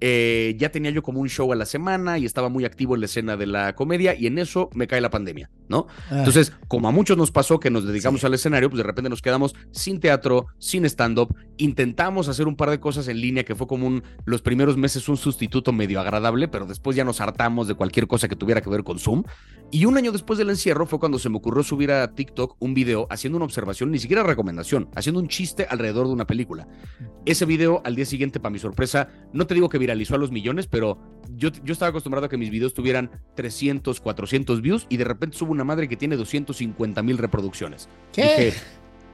eh, ya tenía yo como un show a la semana y estaba muy activo en la escena de la comedia y en eso me cae la pandemia, ¿no? Ah. Entonces, como a muchos nos pasó que nos dedicamos al escenario, pues de repente nos quedamos sin teatro, sin stand-up, intentamos hacer un par de cosas en línea que fue como un, los primeros meses un sustituto medio agradable, pero después ya nos hartamos de cualquier cosa que tuviera que ver con Zoom. Y un año después del encierro fue cuando se me ocurrió subir a TikTok un video haciendo una observación, ni siquiera recomendación, haciendo un chiste alrededor de una película. Ese video al día siguiente, para mi sorpresa, no te digo que viralizó a los millones, pero yo, yo estaba acostumbrado a que mis videos tuvieran 300, 400 views y de repente subo una madre que tiene 250 mil reproducciones. ¿Qué? Dije,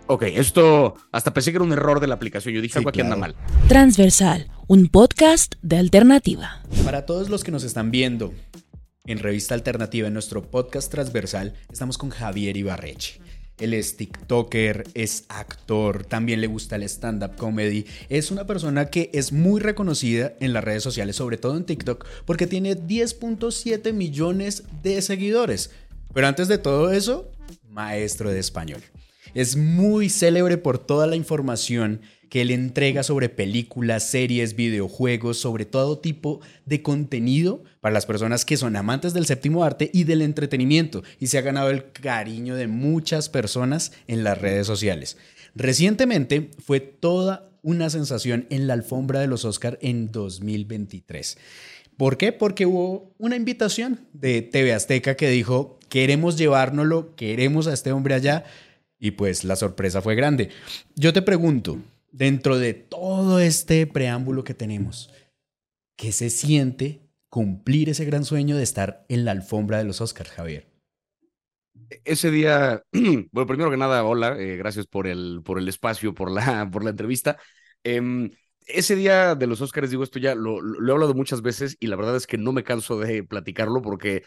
ok, esto hasta pensé que era un error de la aplicación. Yo dije Sí, algo aquí anda mal. Transversal, un podcast de alternativa. Para todos los que nos están viendo en Revista Alternativa, en nuestro podcast transversal, estamos con Javier Ibarreche. Él es TikToker, es actor, también le gusta el stand-up comedy. Es una persona que es muy reconocida en las redes sociales, sobre todo en TikTok, porque tiene 10.7 millones de seguidores. Pero antes de todo eso, maestro de español. Es muy célebre por toda la información que él entrega sobre películas, series, videojuegos, sobre todo tipo de contenido para las personas que son amantes del séptimo arte y del entretenimiento y se ha ganado el cariño de muchas personas en las redes sociales. Recientemente fue toda una sensación en la alfombra de los Oscar en 2023. ¿Por qué? Porque hubo una invitación de TV Azteca que dijo, queremos llevárnoslo, queremos a este hombre allá, y pues la sorpresa fue grande. Yo te pregunto, dentro de todo este preámbulo que tenemos, ¿qué se siente cumplir ese gran sueño de estar en la alfombra de los Oscars, Javier? Ese día, bueno, primero que nada, hola, eh, gracias por el, por el espacio, por la, por la entrevista. Em, ese día de los Oscars, digo esto ya, lo, he hablado muchas veces y la verdad es que no me canso de platicarlo porque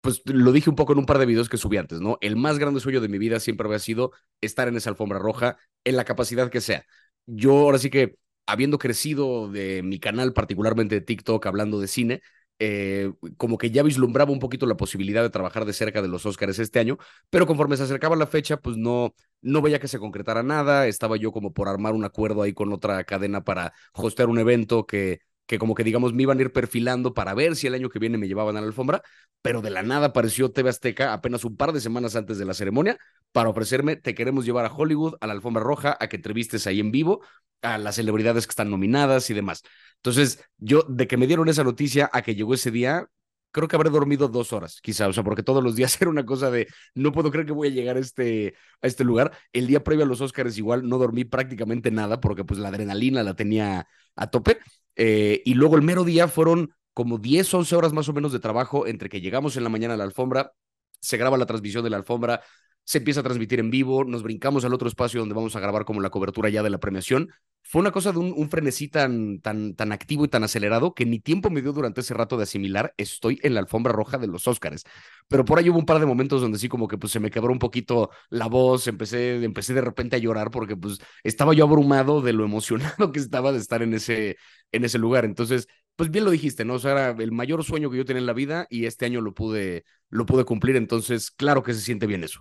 pues lo dije un poco en un par de videos que subí antes, ¿no? El más grande sueño de mi vida siempre había sido estar en esa alfombra roja, en la capacidad que sea. Yo ahora sí que, habiendo crecido de mi canal, particularmente de TikTok, hablando de cine, eh, como que ya vislumbraba un poquito la posibilidad de trabajar de cerca de los Oscars este año, pero conforme se acercaba la fecha, pues no, no veía que se concretara nada, estaba yo como por armar un acuerdo ahí con otra cadena para hostear un evento que que como que digamos me iban a ir perfilando para ver si el año que viene me llevaban a la alfombra, pero de la nada apareció TV Azteca apenas un par de semanas antes de la ceremonia para ofrecerme, te queremos llevar a Hollywood, a la alfombra roja, a que entrevistes ahí en vivo a las celebridades que están nominadas y demás. Entonces, yo de que me dieron esa noticia a que llegó ese día, creo que habré dormido dos horas, quizá, o sea, porque todos los días era una cosa de, no puedo creer que voy a llegar a este, a este lugar. El día previo a los Oscars igual no dormí prácticamente nada porque pues la adrenalina la tenía a tope. Eh, y luego el mero día fueron como 10, 11 horas más o menos de trabajo entre que llegamos en la mañana a la alfombra, se graba la transmisión de la alfombra, se empieza a transmitir en vivo, nos brincamos al otro espacio donde vamos a grabar como la cobertura ya de la premiación. Fue una cosa de un, un frenesí tan, tan, tan activo y tan acelerado que ni tiempo me dio durante ese rato de asimilar, estoy en la alfombra roja de los Óscares. Pero por ahí hubo un par de momentos donde sí como que pues se me quebró un poquito la voz, empecé, empecé de repente a llorar porque pues estaba yo abrumado de lo emocionado que estaba de estar en ese, en ese lugar. Entonces, pues bien lo dijiste, ¿no? O sea, era el mayor sueño que yo tenía en la vida y este año lo pude, lo pude cumplir. Entonces, claro que se siente bien eso.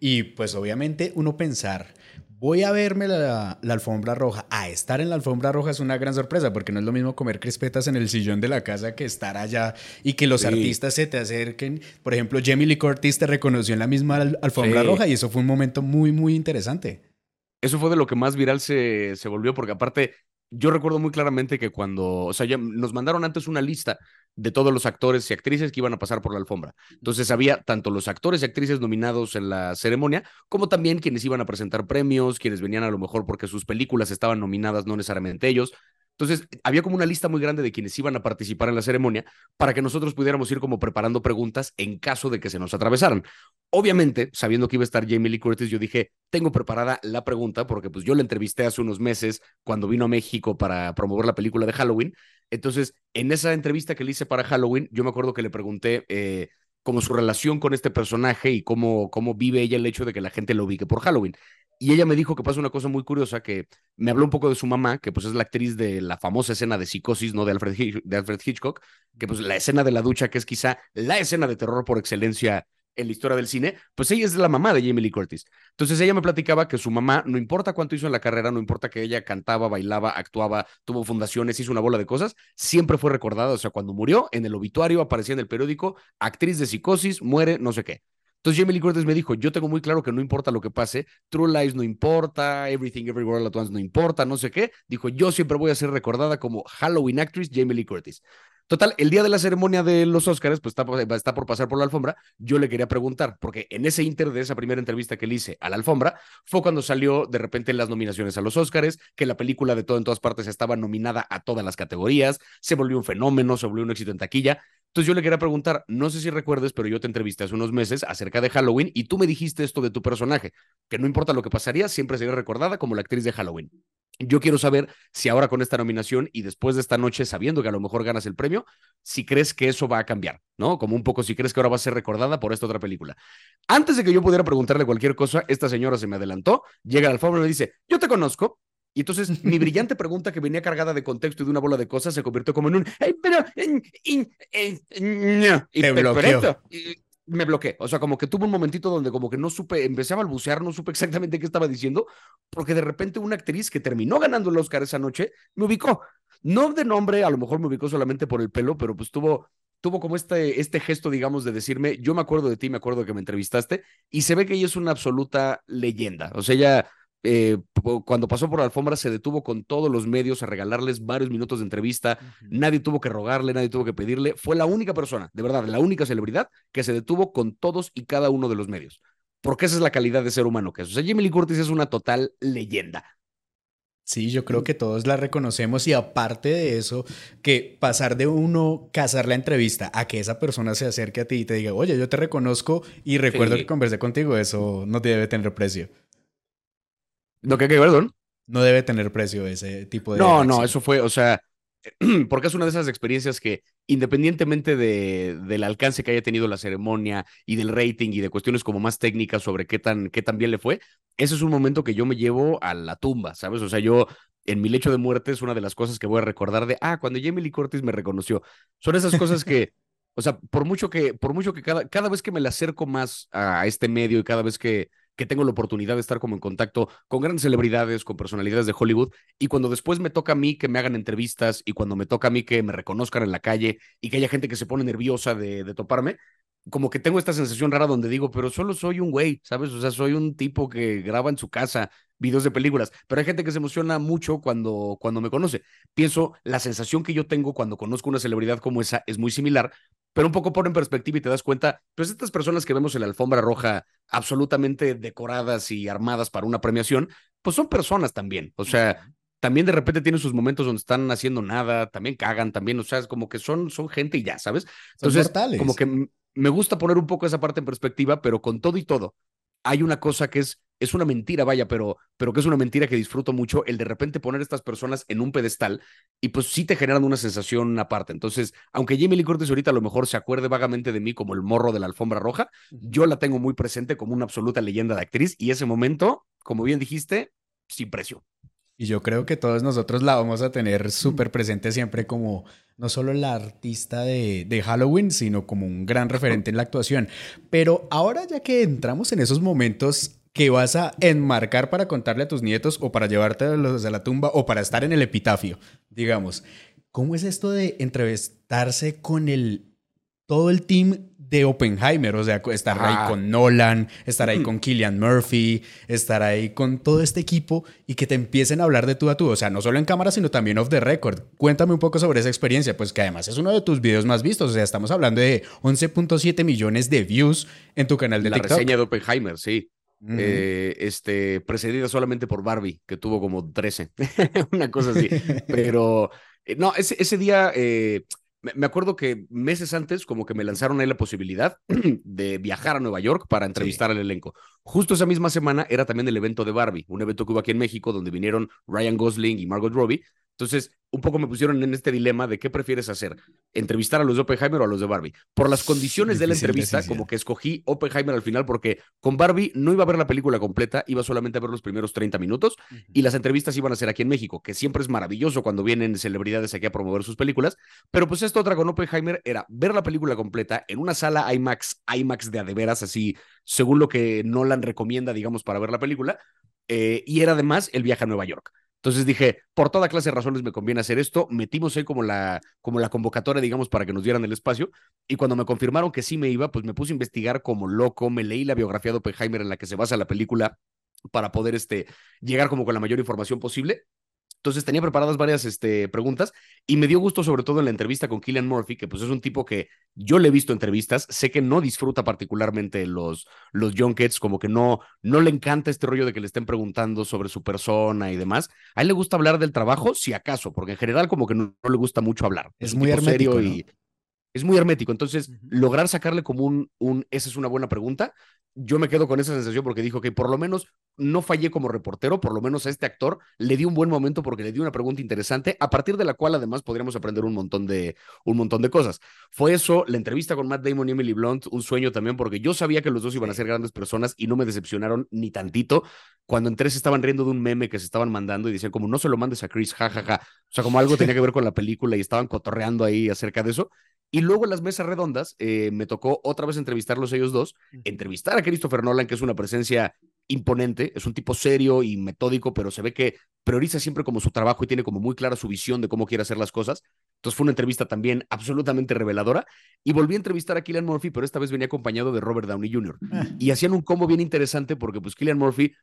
Y pues obviamente uno pensar, voy a verme la, la, alfombra roja, a estar en la alfombra roja es una gran sorpresa, porque no es lo mismo comer crispetas en el sillón de la casa que estar allá y que los sí. artistas se te acerquen. Por ejemplo, Jamie Lee Curtis te reconoció en la misma al alfombra sí. roja y eso fue un momento muy, muy interesante. Eso fue de lo que más viral se, se volvió, porque aparte yo recuerdo muy claramente que cuando, o sea, ya nos mandaron antes una lista de todos los actores y actrices que iban a pasar por la alfombra. Entonces había tanto los actores y actrices nominados en la ceremonia, como también quienes iban a presentar premios, quienes venían a lo mejor porque sus películas estaban nominadas, no necesariamente ellos. Entonces, había como una lista muy grande de quienes iban a participar en la ceremonia para que nosotros pudiéramos ir como preparando preguntas en caso de que se nos atravesaran. Obviamente, sabiendo que iba a estar Jamie Lee Curtis, yo dije, tengo preparada la pregunta porque pues yo la entrevisté hace unos meses cuando vino a México para promover la película de Halloween. Entonces, en esa entrevista que le hice para Halloween, yo me acuerdo que le pregunté eh, como su relación con este personaje y cómo, cómo vive ella el hecho de que la gente lo ubique por Halloween. Y ella me dijo que pasa una cosa muy curiosa, que me habló un poco de su mamá, que pues es la actriz de la famosa escena de psicosis, ¿no? De Alfred, Hitchcock, que pues la escena de la ducha, que es quizá la escena de terror por excelencia en la historia del cine, pues ella es la mamá de Jamie Lee Curtis. Entonces ella me platicaba que su mamá, no importa cuánto hizo en la carrera, no importa que ella cantaba, bailaba, actuaba, tuvo fundaciones, hizo una bola de cosas, siempre fue recordada, o sea, cuando murió, en el obituario aparecía en el periódico, actriz de psicosis, muere, no sé qué. Entonces Jamie Lee Curtis me dijo, yo tengo muy claro que no importa lo que pase, True Lies no importa, Everything Everywhere All At Once no importa, no sé qué. Dijo, yo siempre voy a ser recordada como Halloween actress Jamie Lee Curtis. Total, el día de la ceremonia de los Oscars, pues está, por pasar por la alfombra, yo le quería preguntar, porque en ese inter de esa primera entrevista que le hice a la alfombra, fue cuando salió de repente las nominaciones a los Oscars, que la película de todo en todas partes estaba nominada a todas las categorías, se volvió un fenómeno, se volvió un éxito en taquilla. Entonces yo le quería preguntar, no sé si recuerdes, pero yo te entrevisté hace unos meses acerca de Halloween y tú me dijiste esto de tu personaje, que no importa lo que pasaría, siempre sería recordada como la actriz de Halloween. Yo quiero saber si ahora con esta nominación y después de esta noche, sabiendo que a lo mejor ganas el premio, si crees que eso va a cambiar, ¿no? Como un poco si crees que ahora va a ser recordada por esta otra película. Antes de que yo pudiera preguntarle cualquier cosa, esta señora se me adelantó, llega al alfombra y me dice, yo te conozco. Y entonces mi brillante pregunta que venía cargada de contexto y de una bola de cosas se convirtió como en un, pero, y, me bloqueé. O sea, como que tuve un momentito donde como que no supe, empecé a balbucear, no supe exactamente qué estaba diciendo, porque de repente una actriz que terminó ganando el Oscar esa noche me ubicó. No de nombre, a lo mejor me ubicó solamente por el pelo, pero pues tuvo, tuvo como este, este gesto, digamos, de decirme, yo me acuerdo de ti, me acuerdo que me entrevistaste, y se ve que ella es una absoluta leyenda. O sea, ella eh, cuando pasó por la alfombra se detuvo con todos los medios a regalarles varios minutos de entrevista, nadie tuvo que rogarle, nadie tuvo que pedirle, fue la única persona, de verdad, la única celebridad que se detuvo con todos y cada uno de los medios, porque esa es la calidad de ser humano que es. O sea, Jamie Lee Curtis es una total leyenda. Sí, yo creo que todos la reconocemos y aparte de eso, que pasar de uno cazar la entrevista a que esa persona se acerque a ti y te diga, oye, yo te reconozco y recuerdo que conversé contigo, eso no debe tener precio. ¿No que, perdón? No debe tener precio ese tipo de. No, no, eso fue, o sea, porque es una de esas experiencias que, independientemente de, del alcance que haya tenido la ceremonia y del rating y de cuestiones como más técnicas sobre qué tan, qué tan bien le fue, ese es un momento que yo me llevo a la tumba, ¿sabes? O sea, yo en mi lecho de muerte es una de las cosas que voy a recordar de, ah, cuando Jamie Lee Curtis me reconoció. Son esas cosas que, o sea, por mucho que, por mucho que cada, cada vez que me le acerco más a este medio y cada vez que que tengo la oportunidad de estar como en contacto con grandes celebridades, con personalidades de Hollywood, y cuando después me toca a mí que me hagan entrevistas y cuando me toca a mí que me reconozcan en la calle y que haya gente que se pone nerviosa de, de toparme, como que tengo esta sensación rara donde digo, pero solo soy un güey, ¿sabes? O sea, soy un tipo que graba en su casa videos de películas, pero hay gente que se emociona mucho cuando, cuando me conoce. Pienso, la sensación que yo tengo cuando conozco una celebridad como esa es muy similar, pero un poco pone en perspectiva y te das cuenta, pues estas personas que vemos en la alfombra roja absolutamente decoradas y armadas para una premiación, pues son personas también. O sea, también de repente tienen sus momentos donde están haciendo nada, también cagan, también, o sea, es como que son, son gente y ya, ¿sabes? Entonces, como que me gusta poner un poco esa parte en perspectiva, pero con todo y todo, hay una cosa que es, es una mentira, vaya, pero, pero que es una mentira que disfruto mucho, el de repente poner a estas personas en un pedestal y pues sí te generan una sensación aparte. Entonces, aunque Jamie Lee Curtis ahorita a lo mejor se acuerde vagamente de mí como el morro de la alfombra roja, yo la tengo muy presente como una absoluta leyenda de actriz y ese momento, como bien dijiste, sin precio. Y yo creo que todos nosotros la vamos a tener súper presente siempre como no solo la artista de, de, Halloween, sino como un gran referente en la actuación. Pero ahora ya que entramos en esos momentos que vas a enmarcar para contarle a tus nietos o para llevarte a la tumba o para estar en el epitafio, digamos, ¿cómo es esto de entrevistarse con el todo el team de Oppenheimer, o sea, estar ahí ah. con Nolan, estar ahí mm. con Killian Murphy, estar ahí con todo este equipo y que te empiecen a hablar de tú a tú, o sea, no solo en cámara, sino también off the record. Cuéntame un poco sobre esa experiencia, pues que además es uno de tus videos más vistos, o sea, estamos hablando de 11.7 millones de views en tu canal de La reseña de Oppenheimer, sí. Eh, este, precedida solamente por Barbie, que tuvo como 13, una cosa así. Pero eh, no, ese, ese día eh, me acuerdo que meses antes como que me lanzaron ahí la posibilidad de viajar a Nueva York para entrevistar al elenco. Justo esa misma semana era también el evento de Barbie, un evento que hubo aquí en México donde vinieron Ryan Gosling y Margot Robbie. Entonces, un poco me pusieron en este dilema de qué prefieres hacer, entrevistar a los de Oppenheimer o a los de Barbie. Por las condiciones de la entrevista, como que escogí Oppenheimer al final porque con Barbie no iba a ver la película completa, iba solamente a ver los primeros 30 minutos y las entrevistas iban a ser aquí en México, que siempre es maravilloso cuando vienen celebridades aquí a promover sus películas, pero pues esta otra con Oppenheimer era ver la película completa en una sala IMAX, IMAX de adeveras, así según lo que Nolan recomienda, digamos, para ver la película, eh, y era además el viaje a Nueva York. Entonces dije, por toda clase de razones me conviene hacer esto. Metimos ahí como la, como la convocatoria, digamos, para que nos dieran el espacio. Y cuando me confirmaron que sí me iba, pues me puse a investigar como loco. Me leí la biografía de Oppenheimer en la que se basa la película para poder este, llegar como con la mayor información posible. Entonces tenía preparadas varias este, preguntas y me dio gusto sobre todo en la entrevista con Killian Murphy, que pues es un tipo que yo le he visto entrevistas, sé que no disfruta particularmente los, los junkets, como que no, no le encanta este rollo de que le estén preguntando sobre su persona y demás. A él le gusta hablar del trabajo, si acaso, porque en general como que no, le gusta mucho hablar. Es, muy hermético y es muy hermético. Entonces, lograr sacarle como un, un, esa es una buena pregunta, yo me quedo con esa sensación porque dijo que por lo menos no fallé como reportero, por lo menos a este actor le di un buen momento porque le di una pregunta interesante, a partir de la cual además podríamos aprender un montón de, un montón de cosas. Fue eso, la entrevista con Matt Damon y Emily Blunt, un sueño también porque yo sabía que los dos iban a ser grandes personas y no me decepcionaron ni tantito. Cuando entré se estaban riendo de un meme que se estaban mandando y decían como no se lo mandes a Chris, jajaja. O sea, como algo tenía que ver con la película y estaban cotorreando ahí acerca de eso. Y luego en las mesas redondas eh, me tocó otra vez entrevistarlos ellos dos, entrevistar a Christopher Nolan, que es una presencia imponente, es un tipo serio y metódico, pero se ve que prioriza siempre como su trabajo y tiene como muy clara su visión de cómo quiere hacer las cosas. Entonces fue una entrevista también absolutamente reveladora. Y volví a entrevistar a Killian Murphy, pero esta vez venía acompañado de Robert Downey Jr. Y hacían un combo bien interesante porque pues Killian Murphy,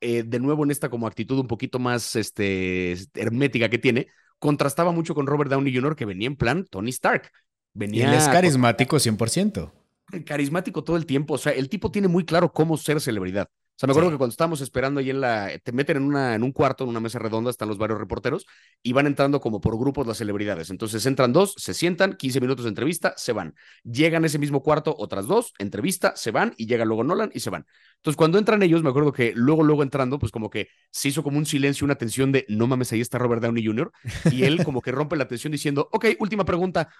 eh, de nuevo en esta como actitud un poquito más este, hermética que tiene, contrastaba mucho con Robert Downey Jr., que venía en plan Tony Stark. Venía él es carismático 100%. Carismático todo el tiempo. O sea, el tipo tiene muy claro cómo ser celebridad. O sea, me acuerdo que cuando estábamos esperando ahí en la. Te meten en, una, en un cuarto, en una mesa redonda, están los varios reporteros y van entrando como por grupos las celebridades. Entonces entran dos, se sientan, 15 minutos de entrevista, se van. Llegan a ese mismo cuarto otras dos, entrevista, se van y llega luego Nolan y se van. Entonces cuando entran ellos, me acuerdo que luego, luego entrando, pues como que se hizo como un silencio, una tensión de no mames, ahí está Robert Downey Jr. Y él como que rompe la tensión diciendo, ok, última pregunta,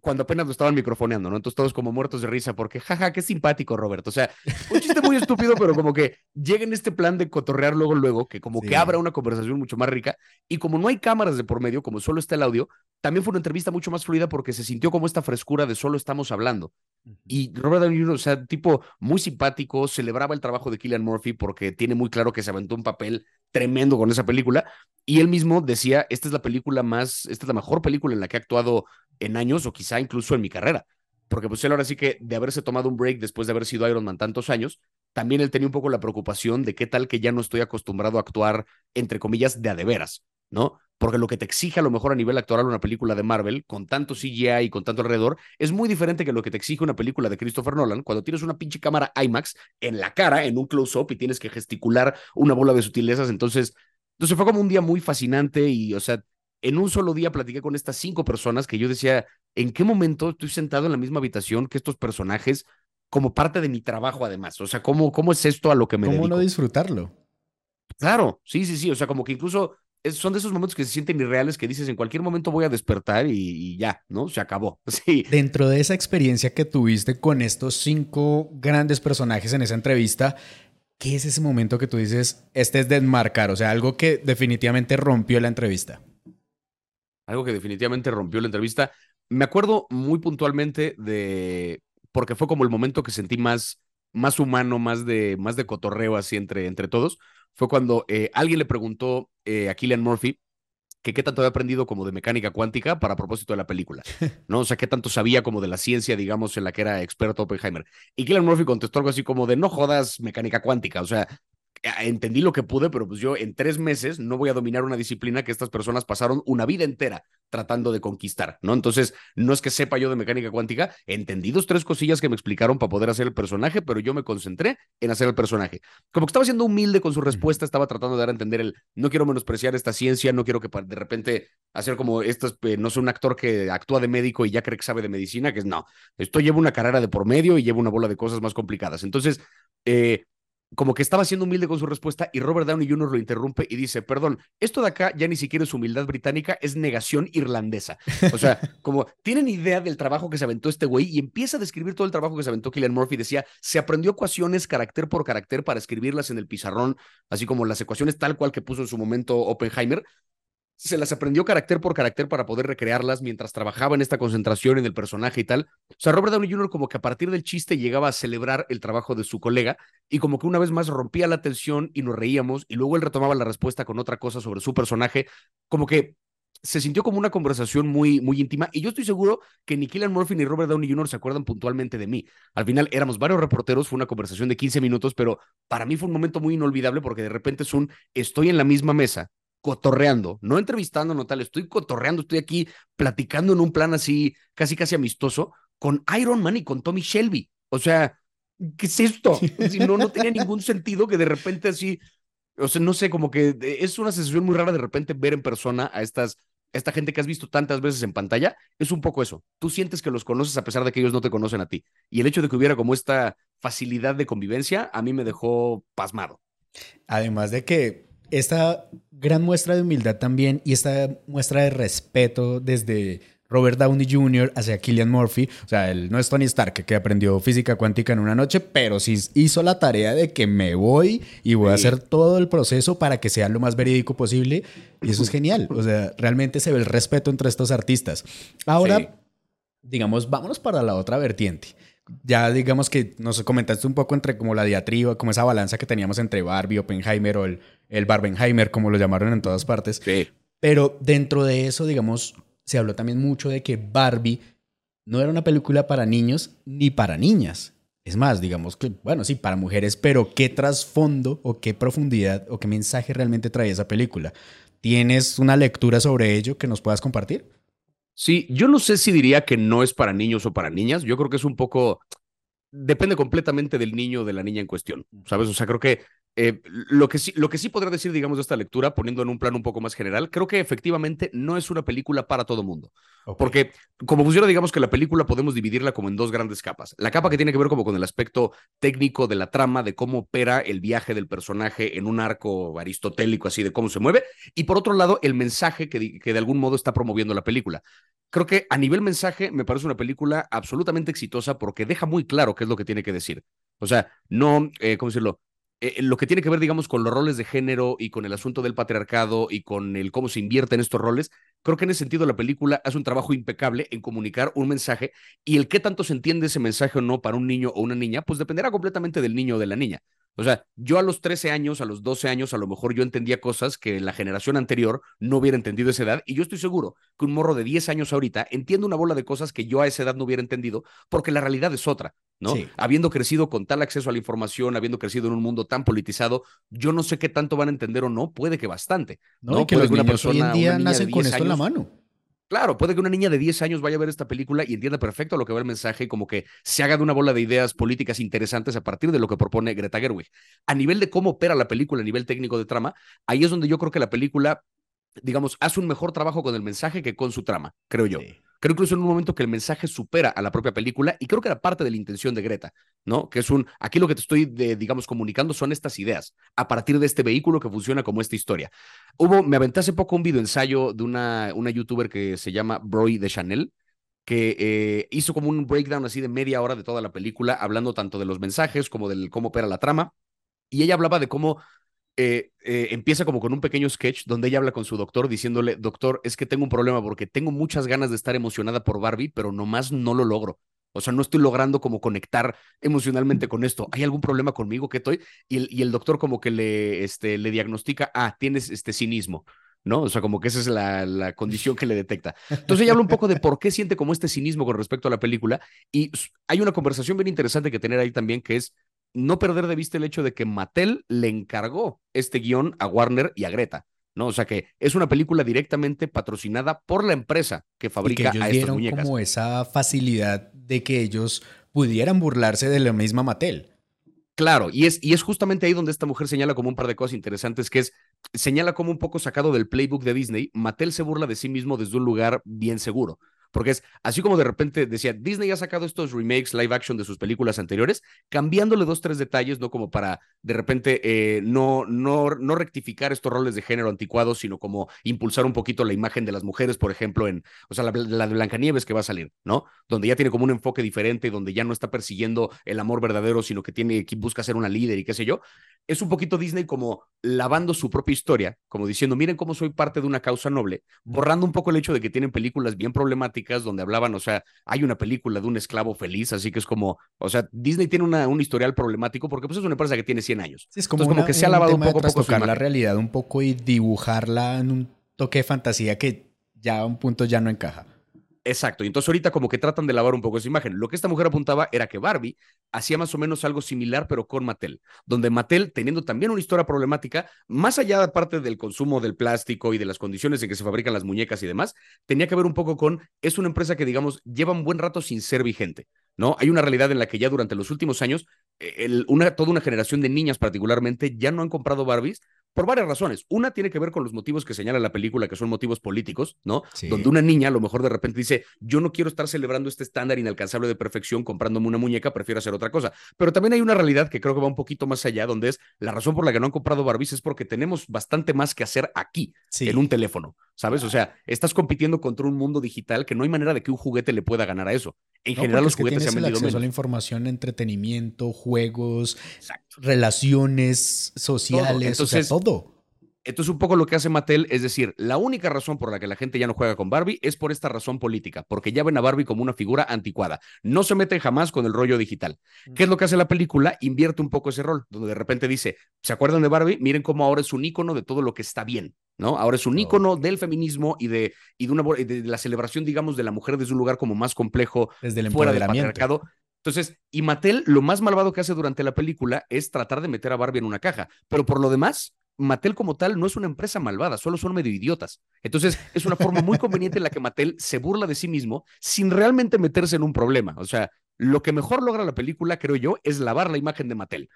cuando apenas lo estaban microfoneando, ¿no? Entonces todos como muertos de risa porque, jaja, qué simpático, Roberto. O sea, un chiste muy estúpido, pero como que llega en este plan de cotorrear luego, luego, que como que abra una conversación mucho más rica. Y como no hay cámaras de por medio, como solo está el audio, también fue una entrevista mucho más fluida porque se sintió como esta frescura de solo estamos hablando. Y Robert Downey Jr., o sea, tipo muy simpático, celebraba el trabajo de Killian Murphy porque tiene muy claro que se aventó un papel tremendo con esa película. Y él mismo decía, esta es la película más, esta es la mejor película en la que ha actuado en años o quizá incluso en mi carrera. Porque pues él ahora sí que de haberse tomado un break después de haber sido Iron Man tantos años, también él tenía un poco la preocupación de qué tal que ya no estoy acostumbrado a actuar, entre comillas, de a de veras, ¿no? Porque lo que te exige a lo mejor a nivel actoral una película de Marvel, con tanto CGI y con tanto alrededor, es muy diferente que lo que te exige una película de Christopher Nolan, cuando tienes una pinche cámara IMAX en la cara, en un close-up, y tienes que gesticular una bola de sutilezas. Entonces, entonces fue como un día muy fascinante y, o sea, en un solo día platiqué con estas cinco personas que yo decía, ¿en qué momento estoy sentado en la misma habitación que estos personajes como parte de mi trabajo además? O sea, ¿cómo, cómo es esto a lo que me ¿Cómo no disfrutarlo? Claro, sí, sí, sí, o sea, como que incluso son de esos momentos que se sienten irreales que dices, en cualquier momento voy a despertar y, y, ya, ¿no? Se acabó. Sí. Dentro de esa experiencia que tuviste con estos cinco grandes personajes en esa entrevista, ¿qué es ese momento que tú dices, este es desmarcar? O sea, algo que definitivamente rompió la entrevista algo que definitivamente rompió la entrevista. Me acuerdo muy puntualmente de, porque fue como el momento que sentí más, más humano, más de, más de cotorreo así entre, entre todos, fue cuando eh, alguien le preguntó eh, a Killian Murphy que qué tanto había aprendido como de mecánica cuántica para propósito de la película, ¿no? O sea, qué tanto sabía como de la ciencia, digamos, en la que era experto Oppenheimer. Y Killian Murphy contestó algo así como de no jodas mecánica cuántica, o sea, entendí lo que pude, pero pues yo en tres meses no voy a dominar una disciplina que estas personas pasaron una vida entera tratando de conquistar, ¿no? Entonces, no es que sepa yo de mecánica cuántica, entendí dos, tres cosillas que me explicaron para poder hacer el personaje, pero yo me concentré en hacer el personaje. Como que estaba siendo humilde con su respuesta, estaba tratando de dar a entender el, no quiero menospreciar esta ciencia, no quiero que de repente hacer como, esto eh, no soy un actor que actúa de médico y ya cree que sabe de medicina, que es, no, esto lleva una carrera de por medio y lleva una bola de cosas más complicadas. Entonces, eh, como que estaba siendo humilde con su respuesta y Robert Downey Jr. lo interrumpe y dice, perdón, esto de acá ya ni siquiera es humildad británica, es negación irlandesa. O sea, como tienen idea del trabajo que se aventó este güey y empieza a describir todo el trabajo que se aventó Killian Murphy. Decía, se aprendió ecuaciones carácter por carácter para escribirlas en el pizarrón, así como las ecuaciones tal cual que puso en su momento Oppenheimer se las aprendió carácter por carácter para poder recrearlas mientras trabajaba en esta concentración en el personaje y tal. O sea, Robert Downey Jr. como que a partir del chiste llegaba a celebrar el trabajo de su colega y como que una vez más rompía la tensión y nos reíamos y luego él retomaba la respuesta con otra cosa sobre su personaje, como que se sintió como una conversación muy, muy íntima y yo estoy seguro que ni Killian Murphy ni Robert Downey Jr. se acuerdan puntualmente de mí. Al final éramos varios reporteros, fue una conversación de 15 minutos, pero para mí fue un momento muy inolvidable porque de repente es un estoy en la misma mesa cotorreando, no entrevistando, no tal, estoy cotorreando, estoy aquí platicando en un plan así, casi casi amistoso, con Iron Man y con Tommy Shelby. O sea, ¿qué es esto? no, no tenía ningún sentido que de repente así, o sea, no sé, como que es una sensación muy rara de repente ver en persona a estas, esta gente que has visto tantas veces en pantalla, es un poco eso. Tú sientes que los conoces a pesar de que ellos no te conocen a ti. Y el hecho de que hubiera como esta facilidad de convivencia, a mí me dejó pasmado. Además de que esta gran muestra de humildad también y esta muestra de respeto desde Robert Downey Jr. hacia Killian Murphy. O sea, él no es Tony Stark que aprendió física cuántica en una noche, pero sí hizo la tarea de que me voy y voy a hacer todo el proceso para que sea lo más verídico posible. Y eso es genial. O sea, realmente se ve el respeto entre estos artistas. Ahora, digamos, vámonos para la otra vertiente ya digamos que nos comentaste un poco entre como la diatriba, como esa balanza que teníamos entre Barbie, Oppenheimer o el, el Barbenheimer, como lo llamaron en todas partes. Sí. Pero dentro de eso, digamos, se habló también mucho de que Barbie no era una película para niños ni para niñas. Es más, digamos que, bueno, sí, para mujeres, pero ¿qué trasfondo o qué profundidad o qué mensaje realmente trae esa película? ¿Tienes una lectura sobre ello que nos puedas compartir? Sí, yo no sé si diría que no es para niños o para niñas. Yo creo que es un poco. Depende completamente del niño o de la niña en cuestión. ¿Sabes? O sea, creo que eh, lo, que sí, lo que sí podría decir, digamos, de esta lectura, poniendo en un plano un poco más general, creo que efectivamente no es una película para todo mundo. Porque como funciona, digamos que la película podemos dividirla como en dos grandes capas. La capa que tiene que ver como con el aspecto técnico de la trama, de cómo opera el viaje del personaje en un arco aristotélico, así de cómo se mueve. Y por otro lado, el mensaje que, que de algún modo está promoviendo la película. Creo que a nivel mensaje me parece una película absolutamente exitosa porque deja muy claro qué es lo que tiene que decir. O sea, no, eh, ¿cómo decirlo? Eh, lo que tiene que ver, digamos, con los roles de género y con el asunto del patriarcado y con el cómo se invierte en estos roles, creo que en ese sentido la película hace un trabajo impecable en comunicar un mensaje y el qué tanto se entiende ese mensaje o no para un niño o una niña, pues dependerá completamente del niño o de la niña. O sea, yo a los 13 años, a los 12 años, a lo mejor yo entendía cosas que la generación anterior no hubiera entendido a esa edad. Y yo estoy seguro que un morro de 10 años ahorita entiende una bola de cosas que yo a esa edad no hubiera entendido, porque la realidad es otra, ¿no? Habiendo crecido con tal acceso a la información, habiendo crecido en un mundo tan politizado, yo no sé qué tanto van a entender o no, puede que bastante. No, que una persona, hoy en día nacen con esto en la mano. Claro, puede que una niña de 10 años vaya a ver esta película y entienda perfecto lo que va el mensaje y como que se haga de una bola de ideas políticas interesantes a partir de lo que propone Greta Gerwig. A nivel de cómo opera la película, a nivel técnico de trama, ahí es donde yo creo que la película, digamos, hace un mejor trabajo con el mensaje que con su trama, creo yo. Creo incluso en un momento que el mensaje supera a la propia película y creo que era parte de la intención de Greta, ¿no? Que es un, aquí lo que te estoy, digamos, comunicando son estas ideas a partir de este vehículo que funciona como esta historia. Hubo, me aventé hace poco un video ensayo de una, una youtuber que se llama Broy de Chanel, que eh, hizo como un breakdown así de media hora de toda la película, hablando tanto de los mensajes como del cómo opera la trama. Y ella hablaba de cómo eh, eh, empieza como con un pequeño sketch donde ella habla con su doctor diciéndole, doctor, es que tengo un problema porque tengo muchas ganas de estar emocionada por Barbie, pero nomás no lo logro. O sea, no estoy logrando como conectar emocionalmente con esto. ¿Hay algún problema conmigo que estoy? Y el, y el doctor como que le, este, le diagnostica, ah, tienes este cinismo. ¿no? O sea, como que esa es la, la, condición que le detecta. Entonces ella habla un poco de por qué siente como este cinismo con respecto a la película y hay una conversación bien interesante que tener ahí también que es no perder de vista el hecho de que Mattel le encargó este guion a Warner y a Greta. ¿no? O sea que es una película directamente patrocinada por la empresa que fabrica y que ellos a dieron muñecas. como esa facilidad de que ellos pudieran burlarse de la misma Mattel. Claro, y es, y es justamente ahí donde esta mujer señala como un par de cosas interesantes, que es, señala como un poco sacado del playbook de Disney, Mattel se burla de sí mismo desde un lugar bien seguro Porque es así como de repente decía, Disney ha sacado estos remakes live action de sus películas anteriores, cambiándole dos, tres detalles, ¿no? Como para de repente eh, no, no, no rectificar estos roles de género anticuados, sino como impulsar un poquito la imagen de las mujeres, por ejemplo, en, o sea, la, la de Blancanieves que va a salir, ¿no? Donde ya tiene como un enfoque diferente, donde ya no está persiguiendo el amor verdadero, sino que tiene, que busca ser una líder y qué sé yo. Es un poquito Disney como lavando su propia historia, como diciendo, miren cómo soy parte de una causa noble, borrando un poco el hecho de que tienen películas bien problemáticas donde hablaban, o sea, hay una película de un esclavo feliz, así que es como, o sea, Disney tiene una, un historial problemático porque pues es una empresa que tiene 100 años. Sí, es como, como que se ha lavado un poco, poco tocar la realidad un poco y dibujarla en un toque de fantasía que ya a un punto ya no encaja. Exacto. Y entonces ahorita como que tratan de lavar un poco esa imagen. Lo que esta mujer apuntaba era que Barbie hacía más o menos algo similar, pero con Mattel, donde Mattel, teniendo también una historia problemática, más allá de parte del consumo del plástico y de las condiciones en que se fabrican las muñecas y demás, tenía que ver un poco con, es una empresa que, digamos, lleva un buen rato sin ser vigente. ¿no? Hay una realidad en la que ya durante los últimos años, eh, una, toda una generación de niñas particularmente ya no han comprado Barbies por varias razones. Una tiene que ver con los motivos que señala la película, que son motivos políticos, ¿no? Donde una niña a lo mejor de repente dice, yo no quiero estar celebrando este estándar inalcanzable de perfección comprándome una muñeca, prefiero hacer otra cosa. Pero también hay una realidad que creo que va un poquito más allá, donde es la razón por la que no han comprado Barbies es porque tenemos bastante más que hacer aquí, en un teléfono, ¿sabes? O sea, estás compitiendo contra un mundo digital que no hay manera de que un juguete le pueda ganar a eso. En general los juguetes se han vendido menos. la información, entretenimiento, juegos, relaciones sociales, o sea, todo. Entonces, un poco lo que hace Mattel es decir, la única razón por la que la gente ya no juega con Barbie es por esta razón política, porque ya ven a Barbie como una figura anticuada. No se meten jamás con el rollo digital. ¿Qué es lo que hace la película? Invierte un poco ese rol, donde de repente dice, ¿se acuerdan de Barbie? Miren cómo ahora es un ícono de todo lo que está bien, ¿no? Ahora es un ícono del feminismo y de, y de, una, de la celebración, digamos, de la mujer desde un lugar como más complejo, desde el fuera del patriarcado. Entonces, y Mattel, lo más malvado que hace durante la película es tratar de meter a Barbie en una caja, pero por lo demás, Mattel como tal no es una empresa malvada, solo son medio idiotas. Entonces, es una forma muy conveniente en la que Mattel se burla de sí mismo sin realmente meterse en un problema. O sea, lo que mejor logra la película, creo yo, es lavar la imagen de Mattel.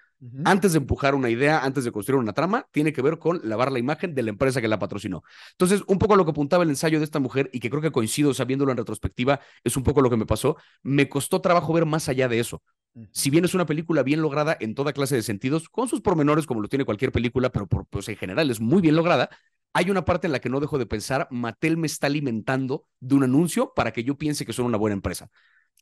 Antes de empujar una idea, antes de construir una trama, tiene que ver con lavar la imagen de la empresa que la patrocinó. Entonces, un poco lo que apuntaba el ensayo de esta mujer, y que creo que coincido sabiéndolo en retrospectiva, es un poco lo que me pasó. Me costó trabajo ver más allá de eso. Si bien es una película bien lograda en toda clase de sentidos, con sus pormenores como lo tiene cualquier película, pero por, pues, en general es muy bien lograda, hay una parte en la que no dejo de pensar, Mattel me está alimentando de un anuncio para que yo piense que son una buena empresa.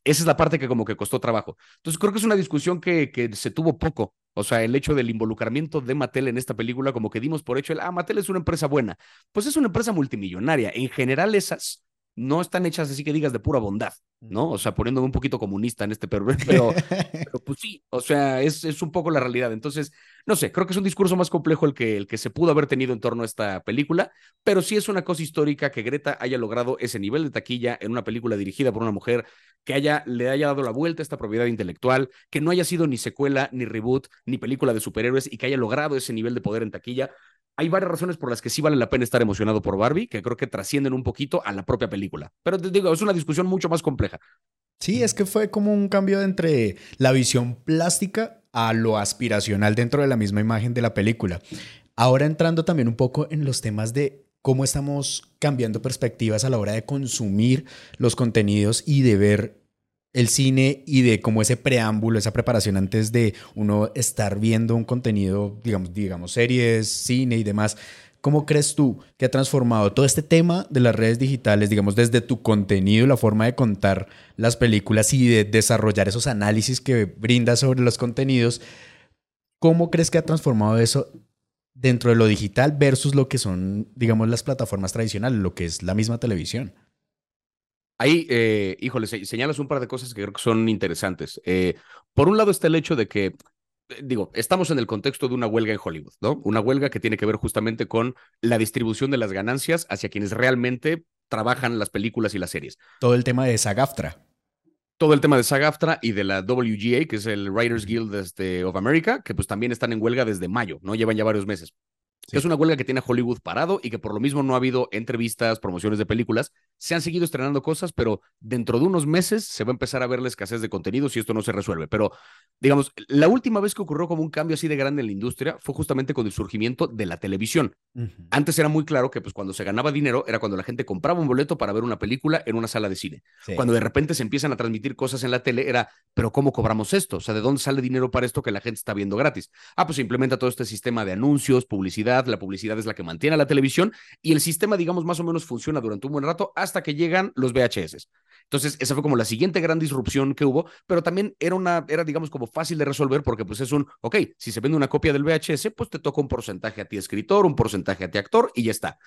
Esa es la parte que como que costó trabajo. Entonces creo que es una discusión que, que se tuvo poco. O sea, el hecho del involucramiento de Mattel en esta película, como que dimos por hecho el, ah, Mattel es una empresa buena. Pues es una empresa multimillonaria. En general esas no están hechas así que digas de pura bondad, ¿no? O sea, poniéndome un poquito comunista en este, pero, pero, pues sí, o sea, es, es, un poco la realidad. Entonces, no sé, creo que es un discurso más complejo el que, el que se pudo haber tenido en torno a esta película, pero sí es una cosa histórica que Greta haya logrado ese nivel de taquilla en una película dirigida por una mujer que haya, le haya dado la vuelta a esta propiedad intelectual, que no haya sido ni secuela, ni reboot, ni película de superhéroes y que haya logrado ese nivel de poder en taquilla hay varias razones por las que sí vale la pena estar emocionado por Barbie, que creo que trascienden un poquito a la propia película. Pero te digo, es una discusión mucho más compleja. Sí, es que fue como un cambio entre la visión plástica a lo aspiracional dentro de la misma imagen de la película. Ahora entrando también un poco en los temas de cómo estamos cambiando perspectivas a la hora de consumir los contenidos y de ver el cine y de cómo ese preámbulo, esa preparación antes de uno estar viendo un contenido, digamos, digamos, series, cine y demás. ¿Cómo crees tú que ha transformado todo este tema de las redes digitales, digamos, desde tu contenido, la forma de contar las películas y de desarrollar esos análisis que brindas sobre los contenidos? ¿Cómo crees que ha transformado eso dentro de lo digital versus lo que son, digamos, las plataformas tradicionales, lo que es la misma televisión? Ahí, eh, híjole, señalas un par de cosas que creo que son interesantes. Eh, por un lado está el hecho de que, eh, digo, estamos en el contexto de una huelga en Hollywood, ¿no? Una huelga que tiene que ver justamente con la distribución de las ganancias hacia quienes realmente trabajan las películas y las series. Todo el tema de SAG-AFTRA. Todo el tema de SAG-AFTRA y de la WGA, que es el Writers Guild este, of America, que pues también están en huelga desde mayo, ¿no? Llevan ya varios meses. Es una huelga que tiene a Hollywood parado y que por lo mismo no ha habido entrevistas, promociones de películas. Se han seguido estrenando cosas, pero dentro de unos meses se va a empezar a ver la escasez de contenido si esto no se resuelve. Pero, digamos, la última vez que ocurrió como un cambio así de grande en la industria fue justamente con el surgimiento de la televisión, Antes era muy claro que pues cuando se ganaba dinero era cuando la gente compraba un boleto para ver una película en una sala de cine. Cuando de repente se empiezan a transmitir cosas en la tele era, pero ¿cómo cobramos esto? O sea, ¿de dónde sale dinero para esto que la gente está viendo gratis? Ah, pues se implementa todo este sistema de anuncios, publicidad, la publicidad es la que mantiene a la televisión y el sistema, digamos, más o menos funciona durante un buen rato hasta que llegan los VHS. Entonces, esa fue como la siguiente gran disrupción que hubo, pero también era una, era digamos como fácil de resolver porque pues es un, ok, si se vende una copia del VHS, pues te toca un porcentaje a ti escritor, un porcentaje a ti actor y ya está.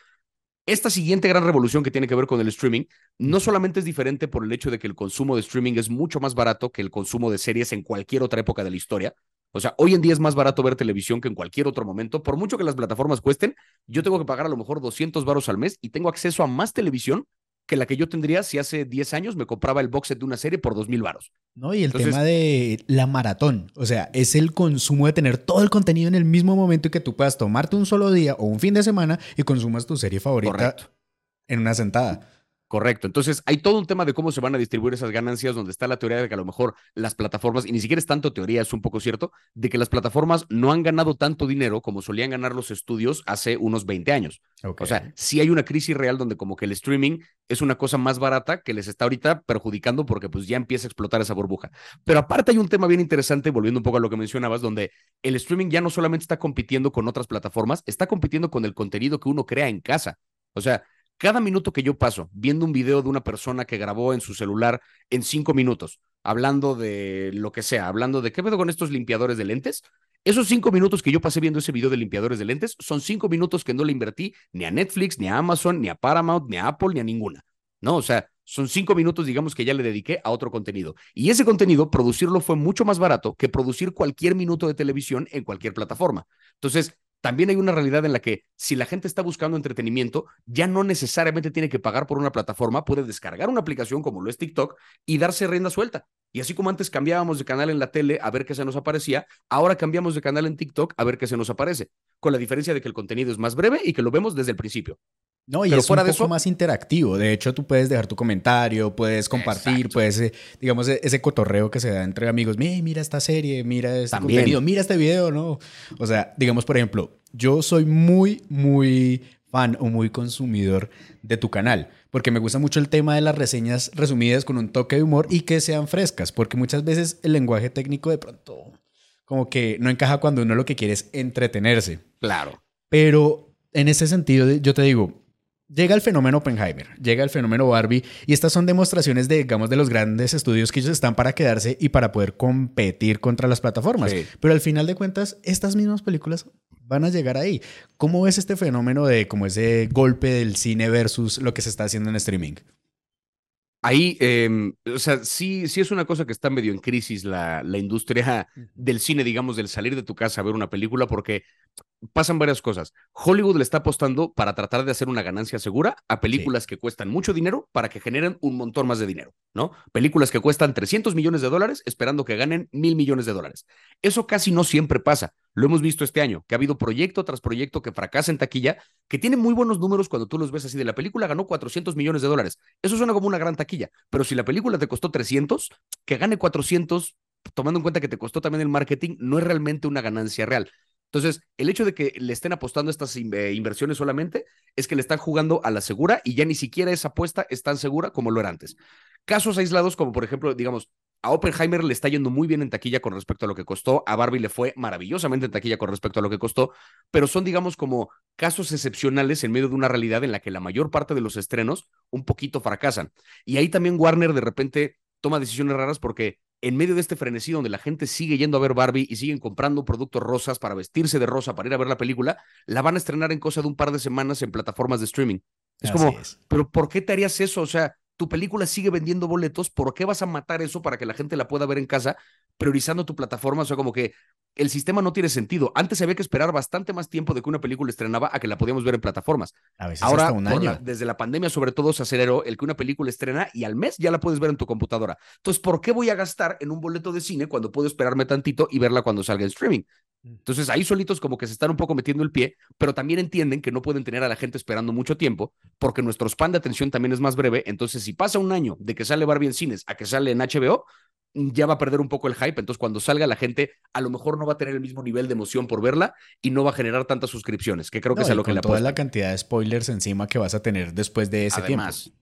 Esta siguiente gran revolución que tiene que ver con el streaming no solamente es diferente por el hecho de que el consumo de streaming es mucho más barato que el consumo de series en cualquier otra época de la historia. O sea, hoy en día es más barato ver televisión que en cualquier otro momento. Por mucho que las plataformas cuesten, yo tengo que pagar a lo mejor 200 varos al mes y tengo acceso a más televisión que la que yo tendría si hace 10 años me compraba el box set de una serie por 2 mil varos. No, y el tema de la maratón, o sea, es el consumo de tener todo el contenido en el mismo momento y que tú puedas tomarte un solo día o un fin de semana y consumas tu serie favorita en una sentada. Correcto. Entonces, hay todo un tema de cómo se van a distribuir esas ganancias, donde está la teoría de que a lo mejor las plataformas, y ni siquiera es tanto teoría, es un poco cierto, de que las plataformas no han ganado tanto dinero como solían ganar los estudios hace unos 20 años. O sea, sí hay una crisis real donde como que el streaming es una cosa más barata que les está ahorita perjudicando porque pues ya empieza a explotar esa burbuja. Pero aparte hay un tema bien interesante, volviendo un poco a lo que mencionabas, donde el streaming ya no solamente está compitiendo con otras plataformas, está compitiendo con el contenido que uno crea en casa. O sea, cada minuto que yo paso viendo un video de una persona que grabó en su celular en cinco minutos, hablando de lo que sea, hablando de qué pedo con estos limpiadores de lentes, esos cinco minutos que yo pasé viendo ese video de limpiadores de lentes son cinco minutos que no le invertí ni a Netflix, ni a Amazon, ni a Paramount, ni a Apple, ni a ninguna. No, o sea, son cinco minutos, digamos, que ya le dediqué a otro contenido. Y ese contenido, producirlo fue mucho más barato que producir cualquier minuto de televisión en cualquier plataforma. Entonces, también hay una realidad en la que si la gente está buscando entretenimiento, ya no necesariamente tiene que pagar por una plataforma, puede descargar una aplicación como lo es TikTok y darse rienda suelta. Y así como antes cambiábamos de canal en la tele a ver qué se nos aparecía, ahora cambiamos de canal en TikTok a ver qué se nos aparece, con la diferencia de que el contenido es más breve y que lo vemos desde el principio. No, y es un poco más interactivo. De hecho, tú puedes dejar tu comentario, puedes compartir, puedes, eh, digamos, e-, ese cotorreo que se da entre amigos. mira esta serie, mira este contenido, mira este video, ¿no? O sea, digamos, por ejemplo, yo soy muy, muy fan o muy consumidor de tu canal, porque me gusta mucho el tema de las reseñas resumidas con un toque de humor y que sean frescas, porque muchas veces el lenguaje técnico de pronto como que no encaja cuando uno lo que quiere es entretenerse. Claro. Pero en ese sentido, yo te digo, Llega el fenómeno Oppenheimer, llega el fenómeno Barbie y estas son demostraciones de, digamos, de los grandes estudios que ellos están para quedarse y para poder competir contra las plataformas. Pero al final de cuentas, estas mismas películas van a llegar ahí. ¿Cómo ves este fenómeno de como ese golpe del cine versus lo que se está haciendo en streaming? Ahí, em, o sea, sí, sí es una cosa que está medio en crisis la, la industria del cine, digamos, del salir de tu casa a ver una película, porque pasan varias cosas. Hollywood le está apostando para tratar de hacer una ganancia segura a películas que cuestan mucho dinero para que generen un montón más de dinero, ¿no? Películas que cuestan 300 millones de dólares esperando que ganen mil millones de dólares. Eso casi no siempre pasa. Lo hemos visto este año, que ha habido proyecto tras proyecto que fracasa en taquilla, que tiene muy buenos números cuando tú los ves así de la película ganó 400 millones de dólares. Eso suena como una gran taquilla, pero si la película te costó 300, que gane 400 tomando en cuenta que te costó también el marketing, no es realmente una ganancia real. Entonces, el hecho de que le estén apostando estas eh, inversiones solamente es que le están jugando a la segura y ya ni siquiera esa apuesta es tan segura como lo era antes. Casos aislados como por ejemplo, digamos, a Oppenheimer le está yendo muy bien en taquilla con respecto a lo que costó, a Barbie le fue maravillosamente en taquilla con respecto a lo que costó, pero son digamos como casos excepcionales en medio de una realidad en la que la mayor parte de los estrenos un poquito fracasan. Y ahí también Warner de repente toma decisiones raras porque en medio de este frenesí donde la gente sigue yendo a ver Barbie y siguen comprando productos rosas para vestirse de rosa para ir a ver la película, la van a estrenar en cosa de un par de semanas en plataformas de streaming. Es como, pero ¿por qué te harías eso? O sea, tu película sigue vendiendo boletos, ¿por qué vas a matar eso para que la gente la pueda ver en casa, priorizando tu plataforma? O sea, como que el sistema no tiene sentido. Antes había que esperar bastante más tiempo de que una película estrenaba a que la podíamos ver en plataformas. A veces Ahora, un año. desde la pandemia sobre todo se aceleró el que una película estrena y al mes ya la puedes ver en tu computadora. Entonces, ¿por qué voy a gastar en un boleto de cine cuando puedo esperarme tantito y verla cuando salga en streaming? Entonces ahí solitos como que se están un poco metiendo el pie, pero también entienden que no pueden tener a la gente esperando mucho tiempo, porque nuestro span de atención también es más breve. Entonces, si pasa un año de que sale Barbie en cines a que sale en HBO, ya va a perder un poco el hype, entonces cuando salga la gente a lo mejor no va a tener el mismo nivel de emoción por verla y no va a generar tantas suscripciones, que creo que es a lo que le toda la cantidad de spoilers encima que vas a tener después de ese Además, tiempo.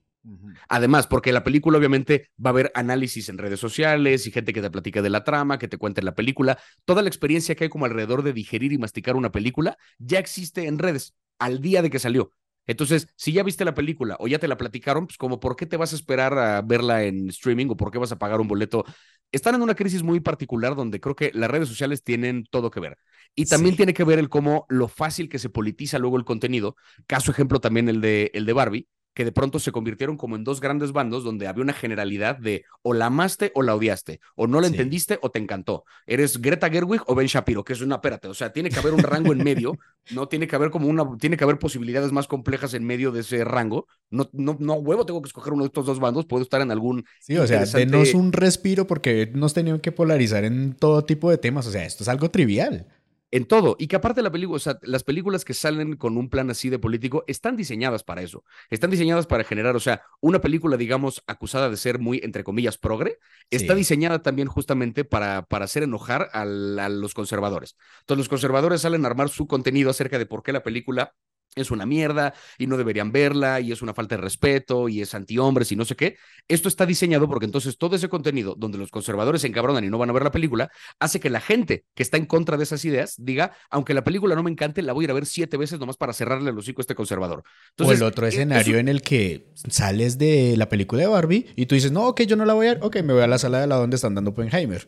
Además, porque la película obviamente va a haber análisis en redes sociales y gente que te platica de la trama, que te cuente la película. Toda la experiencia que hay como alrededor de digerir y masticar una película ya existe en redes al día de que salió. Entonces, si ya viste la película o ya te la platicaron, pues como por qué te vas a esperar a verla en streaming o por qué vas a pagar un boleto. Están en una crisis muy particular donde creo que las redes sociales tienen todo que ver. Y también Sí. tiene que ver el cómo lo fácil que se politiza luego el contenido. Caso ejemplo también el de, el de Barbie, que de pronto se convirtieron como en dos grandes bandos donde había una generalidad de o la amaste o la odiaste, o no la Sí. entendiste o te encantó. Eres Greta Gerwig o Ben Shapiro, que es una, espérate, o sea, tiene que haber un rango en medio, no tiene que haber como una, tiene que haber posibilidades más complejas en medio de ese rango. No, no, no huevo, tengo que escoger uno de estos dos bandos, puedo estar en algún Sí, o sea, interesante- denos un respiro porque nos tenían que polarizar en todo tipo de temas. O sea, esto es algo trivial. En todo. Y que aparte la película, o sea, las películas que salen con un plan así de político están diseñadas para eso. Están diseñadas para generar, o sea, una película, digamos, acusada de ser muy, entre comillas, progre, está Sí. diseñada también justamente para, para hacer enojar al- a los conservadores. Entonces los conservadores salen a armar su contenido acerca de por qué la película es una mierda y no deberían verla y es una falta de respeto y es antihombres y no sé qué. Esto está diseñado porque entonces todo ese contenido donde los conservadores se encabronan y no van a ver la película, hace que la gente que está en contra de esas ideas diga, aunque la película no me encante, la voy a ir a ver siete veces nomás para cerrarle el hocico a este conservador. Entonces, o el otro eh, escenario en el que sales de la película de Barbie y tú dices, no, ok, yo no la voy a ver, ok, me voy a la sala de la donde están dando Oppenheimer.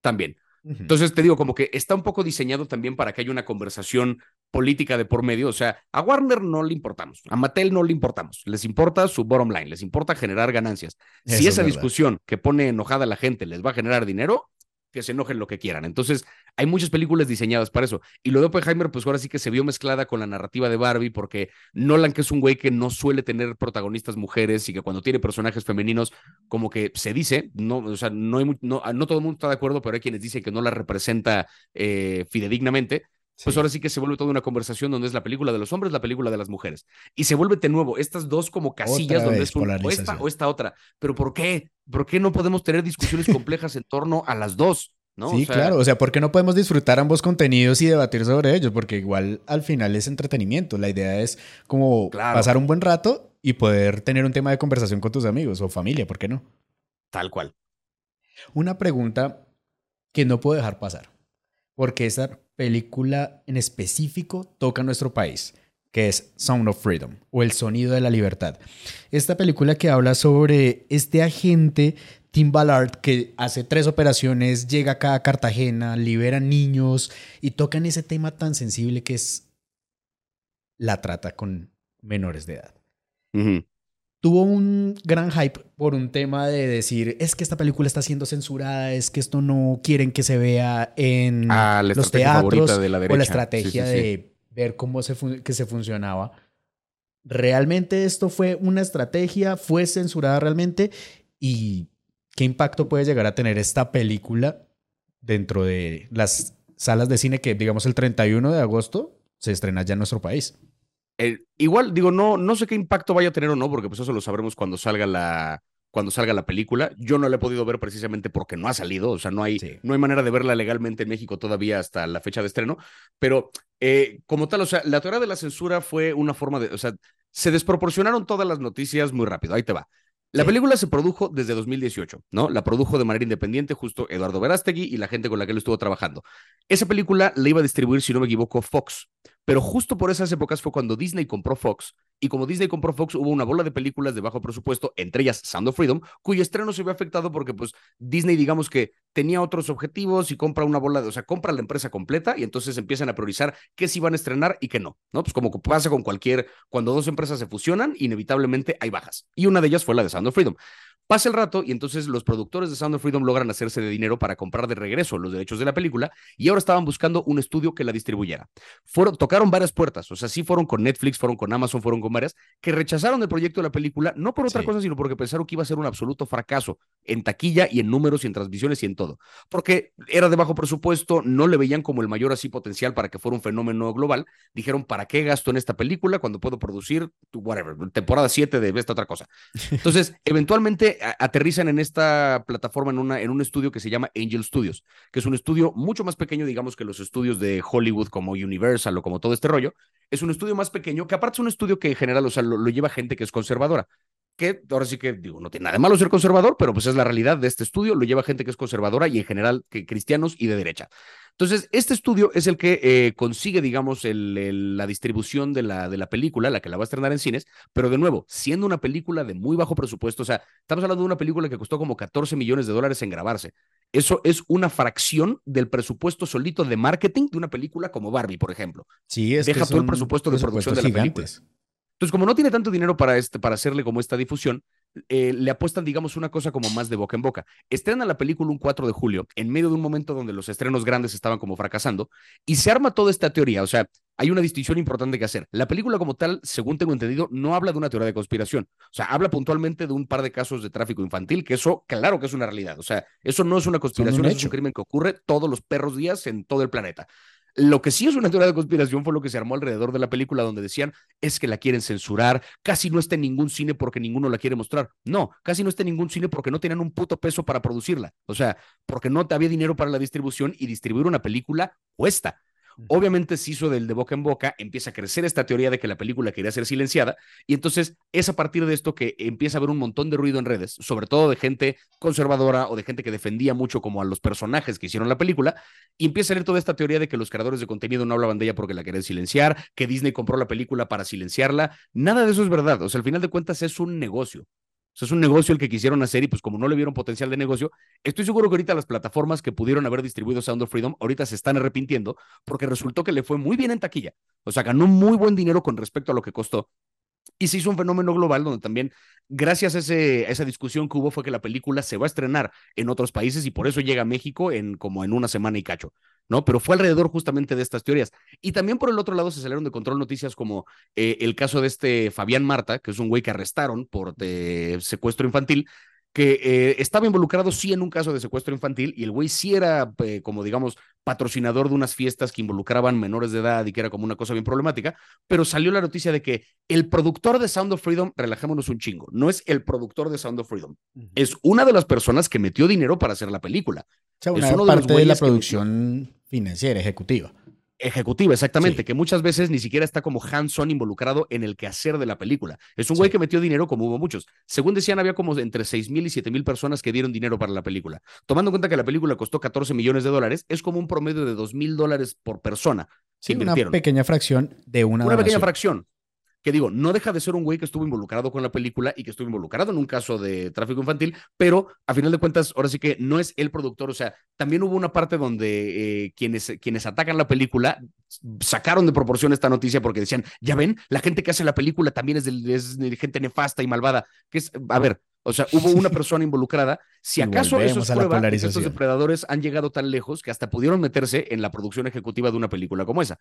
también. Entonces te digo, como que está un poco diseñado también para que haya una conversación política de por medio. O sea, a Warner no le importamos, a Mattel no le importamos. Les importa su bottom line, les importa generar ganancias. Eso si es esa discusión que pone enojada a la gente les va a generar dinero, que se enojen lo que quieran. Entonces, hay muchas películas diseñadas para eso. Y lo de Oppenheimer, pues ahora sí que se vio mezclada con la narrativa de Barbie, porque Nolan, que es un güey que no suele tener protagonistas mujeres y que cuando tiene personajes femeninos, como que se dice, no, o sea, no, hay, no, no todo el mundo está de acuerdo, pero hay quienes dicen que no la representa eh, fidedignamente. Pues ahora sí que se vuelve toda una conversación donde es la película de los hombres, la película de las mujeres. Y se vuelve de nuevo estas dos como casillas Otra donde es un, o esta o esta otra. Pero ¿por qué? ¿Por qué no podemos tener discusiones complejas en torno a las dos? ¿no? Sí, O sea, claro. O sea, ¿por qué no podemos disfrutar ambos contenidos y debatir sobre ellos? Porque igual al final es entretenimiento. La idea es como Claro. pasar un buen rato y poder tener un tema de conversación con tus amigos o familia, ¿por qué no? Tal cual. Una pregunta que no puedo dejar pasar, porque esta película en específico toca nuestro país, que es Sound of Freedom o El Sonido de la Libertad. Esta película que habla sobre este agente Tim Ballard que hace tres operaciones, llega acá a Cartagena, libera niños y tocan ese tema tan sensible que es la trata con menores de edad. Tuvo un gran hype por un tema de decir, es que esta película está siendo censurada, es que esto no quieren que se vea en Ah, los teatros de la o la estrategia sí, sí. de ver cómo se, que se funcionaba. ¿Realmente esto fue una estrategia? ¿Fue censurada realmente? ¿Y qué impacto puede llegar a tener esta película dentro de las salas de cine que, digamos, el 31 de agosto se estrena ya en nuestro país? Eh, igual, digo, no, no sé qué impacto vaya a tener o no, porque pues eso lo sabremos cuando salga la, cuando salga la película. Yo no la he podido ver precisamente porque no ha salido, o sea, no hay, Sí. no hay manera de verla legalmente en México todavía hasta la fecha de estreno, pero eh, como tal, o sea, la teoría de la censura fue una forma de, o sea, se desproporcionaron todas las noticias muy rápido, ahí te va. La Sí. película se produjo desde 2018, ¿no? La produjo de manera independiente justo Eduardo Verástegui y la gente con la que él estuvo trabajando. Esa película la iba a distribuir, si no me equivoco, Fox. Pero justo por esas épocas fue cuando Disney compró Fox. Y como Disney compró Fox, hubo una bola de películas de bajo presupuesto, entre ellas Sound of Freedom, cuyo estreno se vio afectado porque pues Disney, digamos que tenía otros objetivos y compra una bola de, o sea, compra la empresa completa y entonces empiezan a priorizar qué sí van a estrenar y qué no, ¿no? Pues como pasa con cualquier, cuando dos empresas se fusionan, inevitablemente hay bajas. Y una de ellas fue la de Sound of Freedom. Pasa el rato y entonces los productores de Sound of Freedom logran hacerse de dinero para comprar de regreso los derechos de la película y ahora estaban buscando un estudio que la distribuyera. Fueron, tocaron varias puertas, o sea, sí fueron con Netflix, fueron con Amazon, fueron con varias, que rechazaron el proyecto de la película, no por otra Sí. cosa, sino porque pensaron que iba a ser un absoluto fracaso en taquilla y en números y en transmisiones y en todo. Porque era de bajo presupuesto, no le veían como el mayor así potencial para que fuera un fenómeno global. Dijeron, ¿para qué gasto en esta película cuando puedo producir, whatever, temporada 7 de esta otra cosa? Entonces, eventualmente aterrizan en esta plataforma en, una, en un estudio que se llama Angel Studios, que es un estudio mucho más pequeño, digamos, que los estudios de Hollywood como Universal o como todo este rollo. Es un estudio más pequeño, que aparte es un estudio que en general, o sea, lo lleva gente que es conservadora que ahora sí que digo, no tiene nada de malo ser conservador, pero pues es la realidad de este estudio, lo lleva gente que es conservadora y en general que cristianos y de derecha. Entonces, este estudio es el que eh, consigue, digamos, el, la distribución de la, de la película, la que la va a estrenar en cines, pero de nuevo, siendo una película de muy bajo presupuesto, o sea, estamos hablando de una película que costó como 14 millones de dólares en grabarse. Eso es una fracción del presupuesto solito de marketing de una película como Barbie, por ejemplo. Sí, es Deja todo el presupuesto de producción de la película. Entonces, como no tiene tanto dinero para, este, para hacerle como esta difusión, eh, le apuestan, digamos, una cosa como más de boca en boca. Estrenan la película un 4 de julio, en medio de un momento donde los estrenos grandes estaban como fracasando, y se arma toda esta teoría. O sea, hay una distinción importante que hacer. La película como tal, según tengo entendido, no habla de una teoría de conspiración. O sea, habla puntualmente de un par de casos de tráfico infantil, que eso, claro que es una realidad. O sea, eso no es una conspiración, es un crimen que ocurre todos los perros días en todo el planeta. Lo que sí es una teoría de conspiración fue lo que se armó alrededor de la película, donde decían es que la quieren censurar, casi no está en ningún cine porque ninguno la quiere mostrar. No, casi no está en ningún cine porque no tenían un puto peso para producirla. O sea, porque no había dinero para la distribución y distribuir una película cuesta. Obviamente se hizo del de boca en boca, empieza a crecer esta teoría de que la película quería ser silenciada y entonces es a partir de esto que empieza a haber un montón de ruido en redes, sobre todo de gente conservadora o de gente que defendía mucho como a los personajes que hicieron la película y empieza a leer toda esta teoría de que los creadores de contenido no hablaban de ella porque la querían silenciar, que Disney compró la película para silenciarla. Nada de eso es verdad, o sea, al final de cuentas es un negocio es un negocio el que quisieron hacer y pues como no le vieron potencial de negocio, estoy seguro que ahorita las plataformas que pudieron haber distribuido Sound of Freedom ahorita se están arrepintiendo porque resultó que le fue muy bien en taquilla. O sea, ganó muy buen dinero con respecto a lo que costó. Y se hizo un fenómeno global donde también, gracias a, ese, esa discusión que hubo, fue que la película se va a estrenar en otros países y por eso llega a México en como en una semana y cacho. ¿no? Pero fue alrededor justamente de estas teorías. Y también por el otro lado se salieron de control noticias como eh, el caso de este Fabián Marta, que es un güey que arrestaron por secuestro infantil, que eh, estaba involucrado sí en un caso de secuestro infantil y el güey sí era eh, como digamos patrocinador de unas fiestas que involucraban menores de edad y que era como una cosa bien problemática, pero salió la noticia de que el productor de Sound of Freedom, relajémonos un chingo, no es el productor de Sound of Freedom, es una de las personas que metió dinero para hacer la película. O sea, una es parte de, la producción financiera, ejecutiva. Ejecutiva, exactamente, que muchas veces ni siquiera está como hands-on involucrado en el quehacer de la película. Es un güey que metió dinero como hubo muchos. Según decían, había como entre seis mil y siete mil personas que dieron dinero para la película. Tomando en cuenta que la película costó 14 millones de dólares, es como un promedio de dos mil dólares por persona. Sí, una pequeña fracción de una Una pequeña fracción que digo, no deja de ser un güey que estuvo involucrado con la película y que estuvo involucrado en un caso de tráfico infantil, pero a final de cuentas, ahora sí que no es el productor, o sea, también hubo una parte donde eh, quienes, quienes atacan la película sacaron de proporción esta noticia porque decían, ya ven, la gente que hace la película también es de, gente nefasta y malvada, que es, a ver, o sea, hubo una persona involucrada. Si acaso eso es prueba que estos depredadores han llegado tan lejos que hasta pudieron meterse en la producción ejecutiva de una película como esa.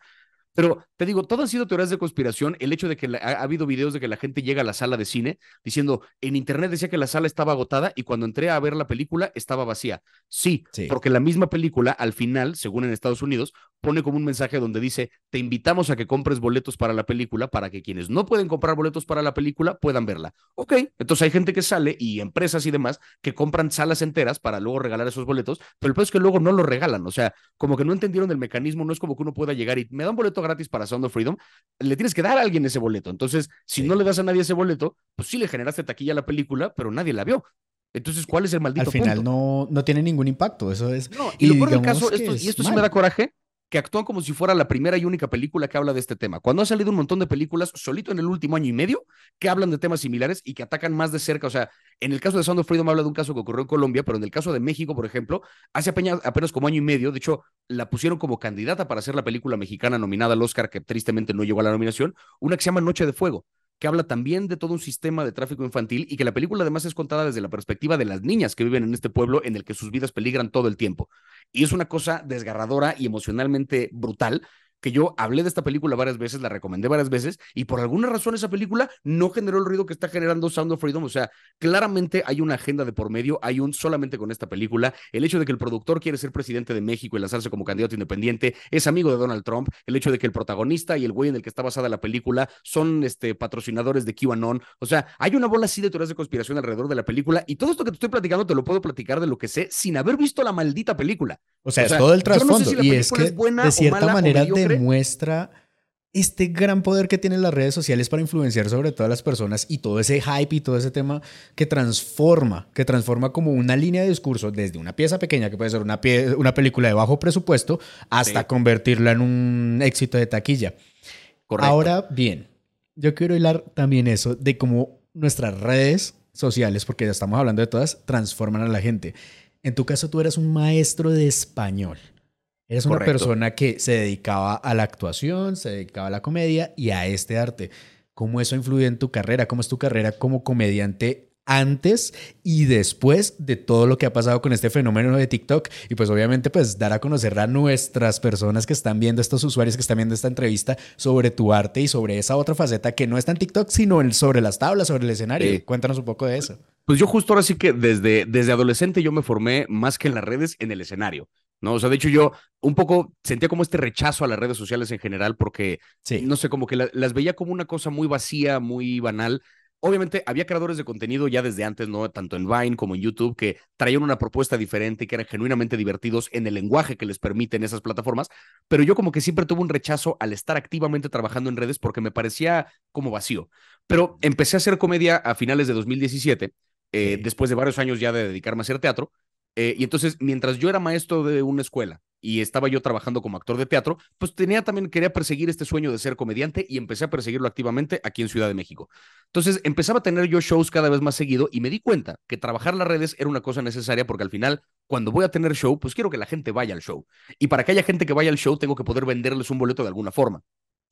Pero te digo, todo han sido teorías de conspiración. El hecho de que ha, habido videos de que la gente llega a la sala de cine diciendo, en internet decía que la sala estaba agotada y cuando entré a ver la película estaba vacía. Sí, porque la misma película al final, según en Estados Unidos, pone como un mensaje donde dice, te invitamos a que compres boletos para la película para que quienes no pueden comprar boletos para la película puedan verla. Ok, entonces hay gente que sale y empresas y demás que compran salas enteras para luego regalar esos boletos, pero el problema es que luego no los regalan. O sea, como que no entendieron el mecanismo, no es como que uno pueda llegar y me da un boleto gratis para Sound of Freedom, le tienes que dar a alguien ese boleto. Entonces, si no le das a nadie ese boleto, pues sí le generaste taquilla a la película, pero nadie la vio. Entonces, ¿cuál es el maldito Al final No, no tiene ningún impacto, eso es. No, y, lo peor del caso, esto, y esto sí me da coraje, que actúan como si fuera la primera y única película que habla de este tema. Cuando ha salido un montón de películas solito en el último año y medio que hablan de temas similares y que atacan más de cerca. O sea, en el caso de Sound of Freedom habla de un caso que ocurrió en Colombia, pero en el caso de México, por ejemplo, hace apenas, como año y medio, de hecho, la pusieron como candidata para hacer la película mexicana nominada al Oscar, que tristemente no llegó a la nominación, una que se llama Noche de Fuego que habla también de todo un sistema de tráfico infantil y que la película además es contada desde la perspectiva de las niñas que viven en este pueblo en el que sus vidas peligran todo el tiempo. Y es una cosa desgarradora y emocionalmente brutal que yo hablé de esta película varias veces, la recomendé varias veces, y por alguna razón esa película no generó el ruido que está generando Sound of Freedom. O sea, claramente hay una agenda de por medio, hay un solamente con esta película. El hecho de que el productor quiere ser presidente de México y lanzarse como candidato independiente, es amigo de Donald Trump, el hecho de que el protagonista y el güey en el que está basada la película son este, patrocinadores de QAnon. O sea, hay una bola así de teorías de conspiración alrededor de la película, y todo esto que te estoy platicando te lo puedo platicar de lo que sé sin haber visto la maldita película. O sea, es todo el trasfondo. y es que de cierta manera demuestra este gran poder que tienen las redes sociales para influenciar sobre todas las personas y todo ese hype y todo ese tema que transforma, que transforma como una línea de discurso desde una pieza pequeña, que puede ser una, una película de bajo presupuesto, hasta convertirla en un éxito de taquilla. Ahora bien, yo quiero hilar también eso de cómo nuestras redes sociales, porque ya estamos hablando de todas, transforman a la gente. En tu caso, tú eres un maestro de español. Eres una persona que se dedicaba a la actuación, se dedicaba a la comedia y a este arte. ¿Cómo eso influye en tu carrera? ¿Cómo es tu carrera como comediante antes y después de todo lo que ha pasado con este fenómeno de TikTok y pues obviamente pues dar a conocer a nuestras personas que están viendo, estos usuarios que están viendo esta entrevista sobre tu arte y sobre esa otra faceta que no está en TikTok sino sobre las tablas, sobre el escenario. Cuéntanos un poco de eso. Pues yo justo ahora sí que desde, desde adolescente yo me formé más que en las redes en el escenario. ¿No? O sea, de hecho yo un poco sentía como este rechazo a las redes sociales en general porque, no sé, como que las veía como una cosa muy vacía, muy banal. Obviamente había creadores de contenido ya desde antes, ¿no? Tanto en Vine como en YouTube, que traían una propuesta diferente, que eran genuinamente divertidos en el lenguaje que les permiten esas plataformas, pero yo como que siempre tuve un rechazo al estar activamente trabajando en redes porque me parecía como vacío. Pero empecé a hacer comedia a finales de 2017, eh, después de varios años ya de dedicarme a hacer teatro, eh, y entonces, mientras yo era maestro de una escuela y estaba yo trabajando como actor de teatro, pues tenía también, quería perseguir este sueño de ser comediante y empecé a perseguirlo activamente aquí en Ciudad de México. Entonces, empezaba a tener yo shows cada vez más seguido y me di cuenta que trabajar las redes era una cosa necesaria porque al final, cuando voy a tener show, pues quiero que la gente vaya al show. Y para que haya gente que vaya al show, tengo que poder venderles un boleto de alguna forma.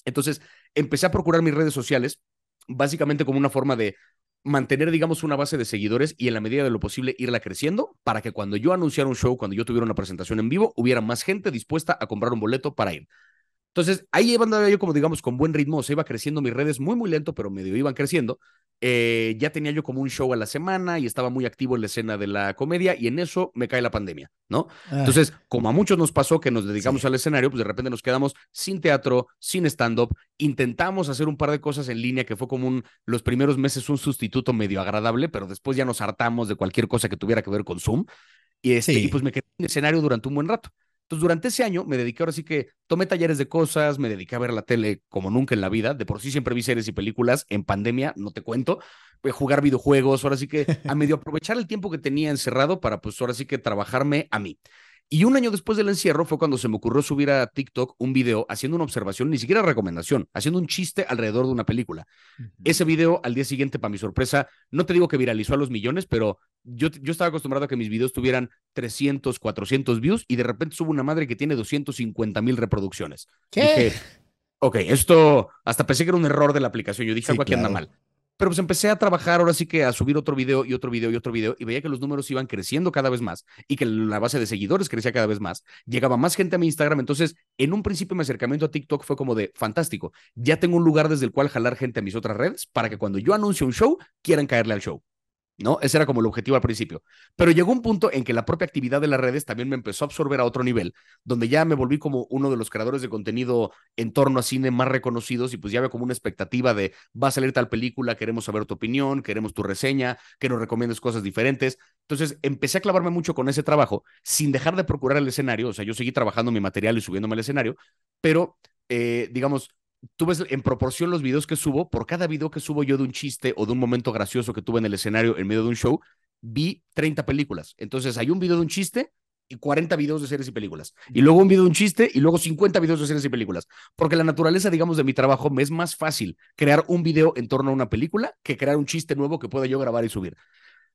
Entonces, empecé a procurar mis redes sociales básicamente como una forma de mantener, digamos, una base de seguidores y en la medida de lo posible irla creciendo para que cuando yo anunciara un show, cuando yo tuviera una presentación en vivo, hubiera más gente dispuesta a comprar un boleto para ir. Entonces, ahí andaba yo como digamos con buen ritmo, se iba creciendo mis redes muy, muy lento, pero medio iban creciendo. Eh, ya tenía yo como un show a la semana y estaba muy activo en la escena de la comedia y en eso me cae la pandemia, ¿no? Ah. Entonces, como a muchos nos pasó que nos dedicamos al escenario, pues de repente nos quedamos sin teatro, sin stand-up, intentamos hacer un par de cosas en línea que fue como un, los primeros meses un sustituto medio agradable, pero después ya nos hartamos de cualquier cosa que tuviera que ver con Zoom y, este, y pues me quedé en escenario durante un buen rato. Entonces, durante ese año me dediqué ahora sí que tomé talleres de cosas, me dediqué a ver la tele como nunca en la vida. De por sí siempre vi series y películas. En pandemia, no te cuento. Jugar videojuegos, ahora sí que a medio aprovechar el tiempo que tenía encerrado para, pues ahora sí que trabajarme a mí. Y un año después del encierro fue cuando se me ocurrió subir a TikTok un video haciendo una observación, ni siquiera recomendación, haciendo un chiste alrededor de una película. Ese video al día siguiente, para mi sorpresa, no te digo que viralizó a los millones, pero yo, yo estaba acostumbrado a que mis videos tuvieran 300, 400 views y de repente subo una madre que tiene 250 mil reproducciones. ¿Qué? Dije, ok, esto hasta pensé que era un error de la aplicación. Yo dije, algo aquí anda mal. Pero pues empecé a trabajar ahora sí que a subir otro video y otro video y otro video y veía que los números iban creciendo cada vez más y que la base de seguidores crecía cada vez más. Llegaba más gente a mi Instagram. Entonces, en un principio mi acercamiento a TikTok fue como de fantástico. Ya tengo un lugar desde el cual jalar gente a mis otras redes para que cuando yo anuncie un show quieran caerle al show. ¿No? Ese era como el objetivo al principio. Pero llegó un punto en que la propia actividad de las redes también me empezó a absorber a otro nivel, donde ya me volví como uno de los creadores de contenido en torno a cine más reconocidos y pues ya había como una expectativa de va a salir tal película, queremos saber tu opinión, queremos tu reseña, que nos recomiendes cosas diferentes. Entonces empecé a clavarme mucho con ese trabajo sin dejar de procurar el escenario, o sea, yo seguí trabajando mi material y subiéndome al escenario, pero eh, digamos, tú ves en proporción los videos que subo, por cada video que subo yo de un chiste o de un momento gracioso que tuve en el escenario en medio de un show, vi 30 películas. Entonces hay un video de un chiste y 40 videos de series y películas. Y luego un video de un chiste y luego 50 videos de series y películas. Porque la naturaleza, digamos, de mi trabajo me es más fácil crear un video en torno a una película que crear un chiste nuevo que pueda yo grabar y subir.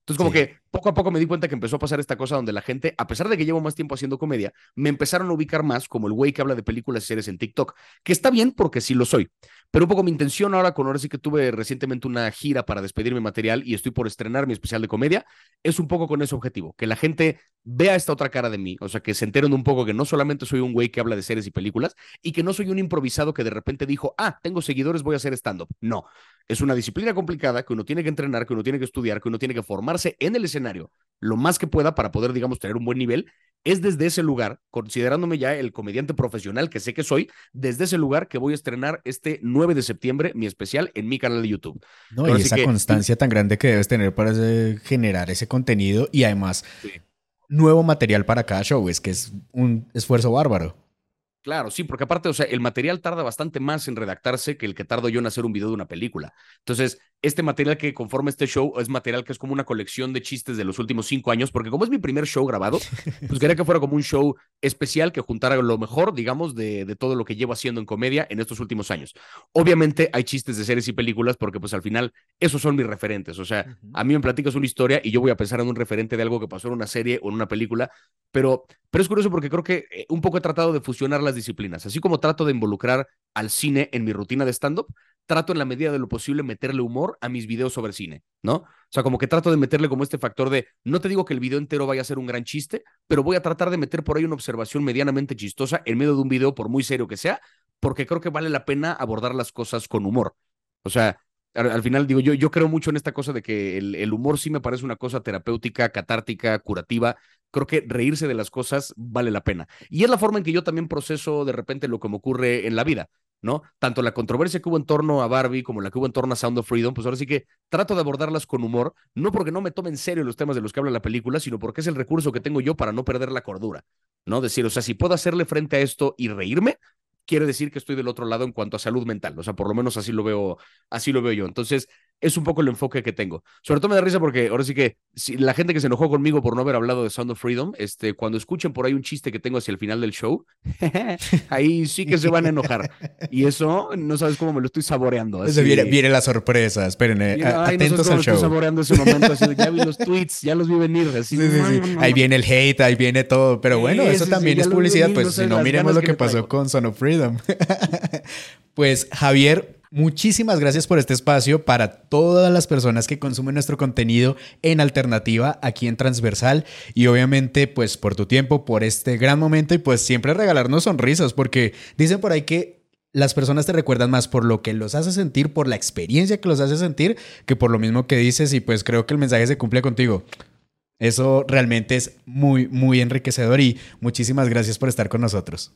Entonces, como que poco a poco me di cuenta que empezó a pasar esta cosa donde la gente, a pesar de que llevo más tiempo haciendo comedia, me empezaron a ubicar más como el güey que habla de películas y series en TikTok, que está bien porque sí lo soy. Pero un poco mi intención ahora, con ahora sí que tuve recientemente una gira para despedir mi material y estoy por estrenar mi especial de comedia, es un poco con ese objetivo, que la gente vea esta otra cara de mí, o sea, que se enteren un poco que no solamente soy un güey que habla de series y películas y que no soy un improvisado que de repente dijo, ah, tengo seguidores, voy a hacer stand-up. No, es una disciplina complicada que uno tiene que entrenar, que uno tiene que estudiar, que uno tiene que formarse en el escenario lo más que pueda para poder, digamos, tener un buen nivel. Es desde ese lugar, considerándome ya el comediante profesional que sé que soy, desde ese lugar que voy a estrenar este 9 de septiembre mi especial en mi canal de YouTube. No, y esa constancia tan grande que debes tener para generar ese contenido y además nuevo material para cada show, es que es un esfuerzo bárbaro. Claro, sí, porque aparte, o sea, el material tarda bastante más en redactarse que el que tardo yo en hacer un video de una película. Entonces, este material que conforma este show es material que es como una colección de chistes de los últimos cinco años, porque como es mi primer show grabado, pues quería que fuera como un show especial que juntara lo mejor, digamos, de, de todo lo que llevo haciendo en comedia en estos últimos años. Obviamente hay chistes de series y películas porque pues al final esos son mis referentes. O sea, a mí me platicas una historia y yo voy a pensar en un referente de algo que pasó en una serie o en una película, pero, pero es curioso porque creo que eh, un poco he tratado de fusionar las disciplinas. Así como trato de involucrar al cine en mi rutina de stand-up, trato en la medida de lo posible meterle humor a mis videos sobre cine, ¿no? O sea, como que trato de meterle como este factor de, no te digo que el video entero vaya a ser un gran chiste, pero voy a tratar de meter por ahí una observación medianamente chistosa en medio de un video, por muy serio que sea, porque creo que vale la pena abordar las cosas con humor. O sea, al, final digo, yo, yo creo mucho en esta cosa de que el, el humor sí me parece una cosa terapéutica, catártica, curativa, creo que reírse de las cosas vale la pena. Y es la forma en que yo también proceso de repente lo que me ocurre en la vida, ¿no? Tanto la controversia que hubo en torno a Barbie como la que hubo en torno a Sound of Freedom, pues ahora sí que trato de abordarlas con humor, no porque no me tome en serio los temas de los que habla la película, sino porque es el recurso que tengo yo para no perder la cordura, ¿no? Decir, o sea, si puedo hacerle frente a esto y reírme, quiere decir que estoy del otro lado en cuanto a salud mental. O sea, por lo menos así lo veo, así lo veo yo. Entonces, es un poco el enfoque que tengo. Sobre todo me da risa porque ahora sí que si la gente que se enojó conmigo por no haber hablado de Sound of Freedom, este, cuando escuchen por ahí un chiste que tengo hacia el final del show, ahí sí que se van a enojar. Y eso no sabes cómo me lo estoy saboreando. Viene, la sorpresa, esperen, eh, atentos al show. Estoy saboreando ese momento, así ya vi los tweets, ya los vi venir. Así, ahí viene el hate, ahí viene todo, pero bueno, eso también es publicidad, pues si no, miremos lo que, pasó con Sound of Freedom. pues Javier, Muchísimas gracias por este espacio para todas las personas que consumen nuestro contenido en alternativa aquí en Transversal y obviamente pues por tu tiempo, por este gran momento y pues siempre regalarnos sonrisas porque dicen por ahí que las personas te recuerdan más por lo que los hace sentir, por la experiencia que los hace sentir, que por lo mismo que dices y pues creo que el mensaje se cumple contigo. Eso realmente es muy, muy enriquecedor y muchísimas gracias por estar con nosotros.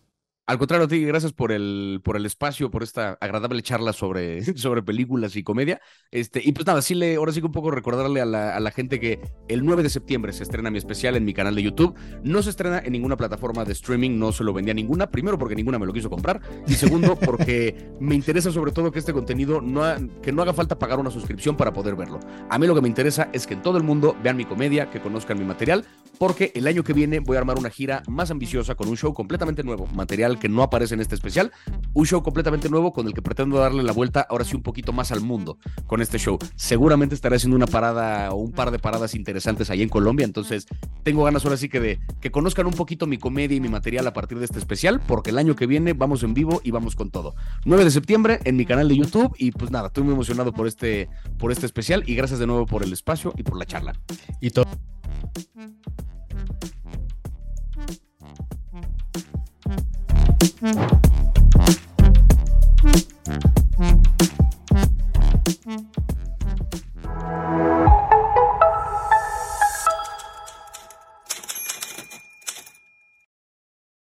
Al contrario, ti, gracias por el, por el espacio, por esta agradable charla sobre, sobre películas y comedia. Este, y pues nada, sí le, ahora sí que un poco recordarle a la, a la, gente que el 9 de septiembre se estrena mi especial en mi canal de YouTube. No se estrena en ninguna plataforma de streaming, no se lo vendía ninguna. Primero porque ninguna me lo quiso comprar. Y segundo porque me interesa sobre todo que este contenido no, que no haga falta pagar una suscripción para poder verlo. A mí lo que me interesa es que en todo el mundo vean mi comedia, que conozcan mi material, porque el año que viene voy a armar una gira más ambiciosa con un show completamente nuevo, material que no aparece en este especial. Un show completamente nuevo con el que pretendo darle la vuelta ahora sí un poquito más al mundo con este show. Seguramente estaré haciendo una parada o un par de paradas interesantes ahí en Colombia, entonces tengo ganas ahora sí que de que conozcan un poquito mi comedia y mi material a partir de este especial, porque el año que viene vamos en vivo y vamos con todo. 9 de septiembre en mi canal de YouTube y pues nada, estoy muy emocionado por este, por este especial y gracias de nuevo por el espacio y por la charla. Y todo Thank you.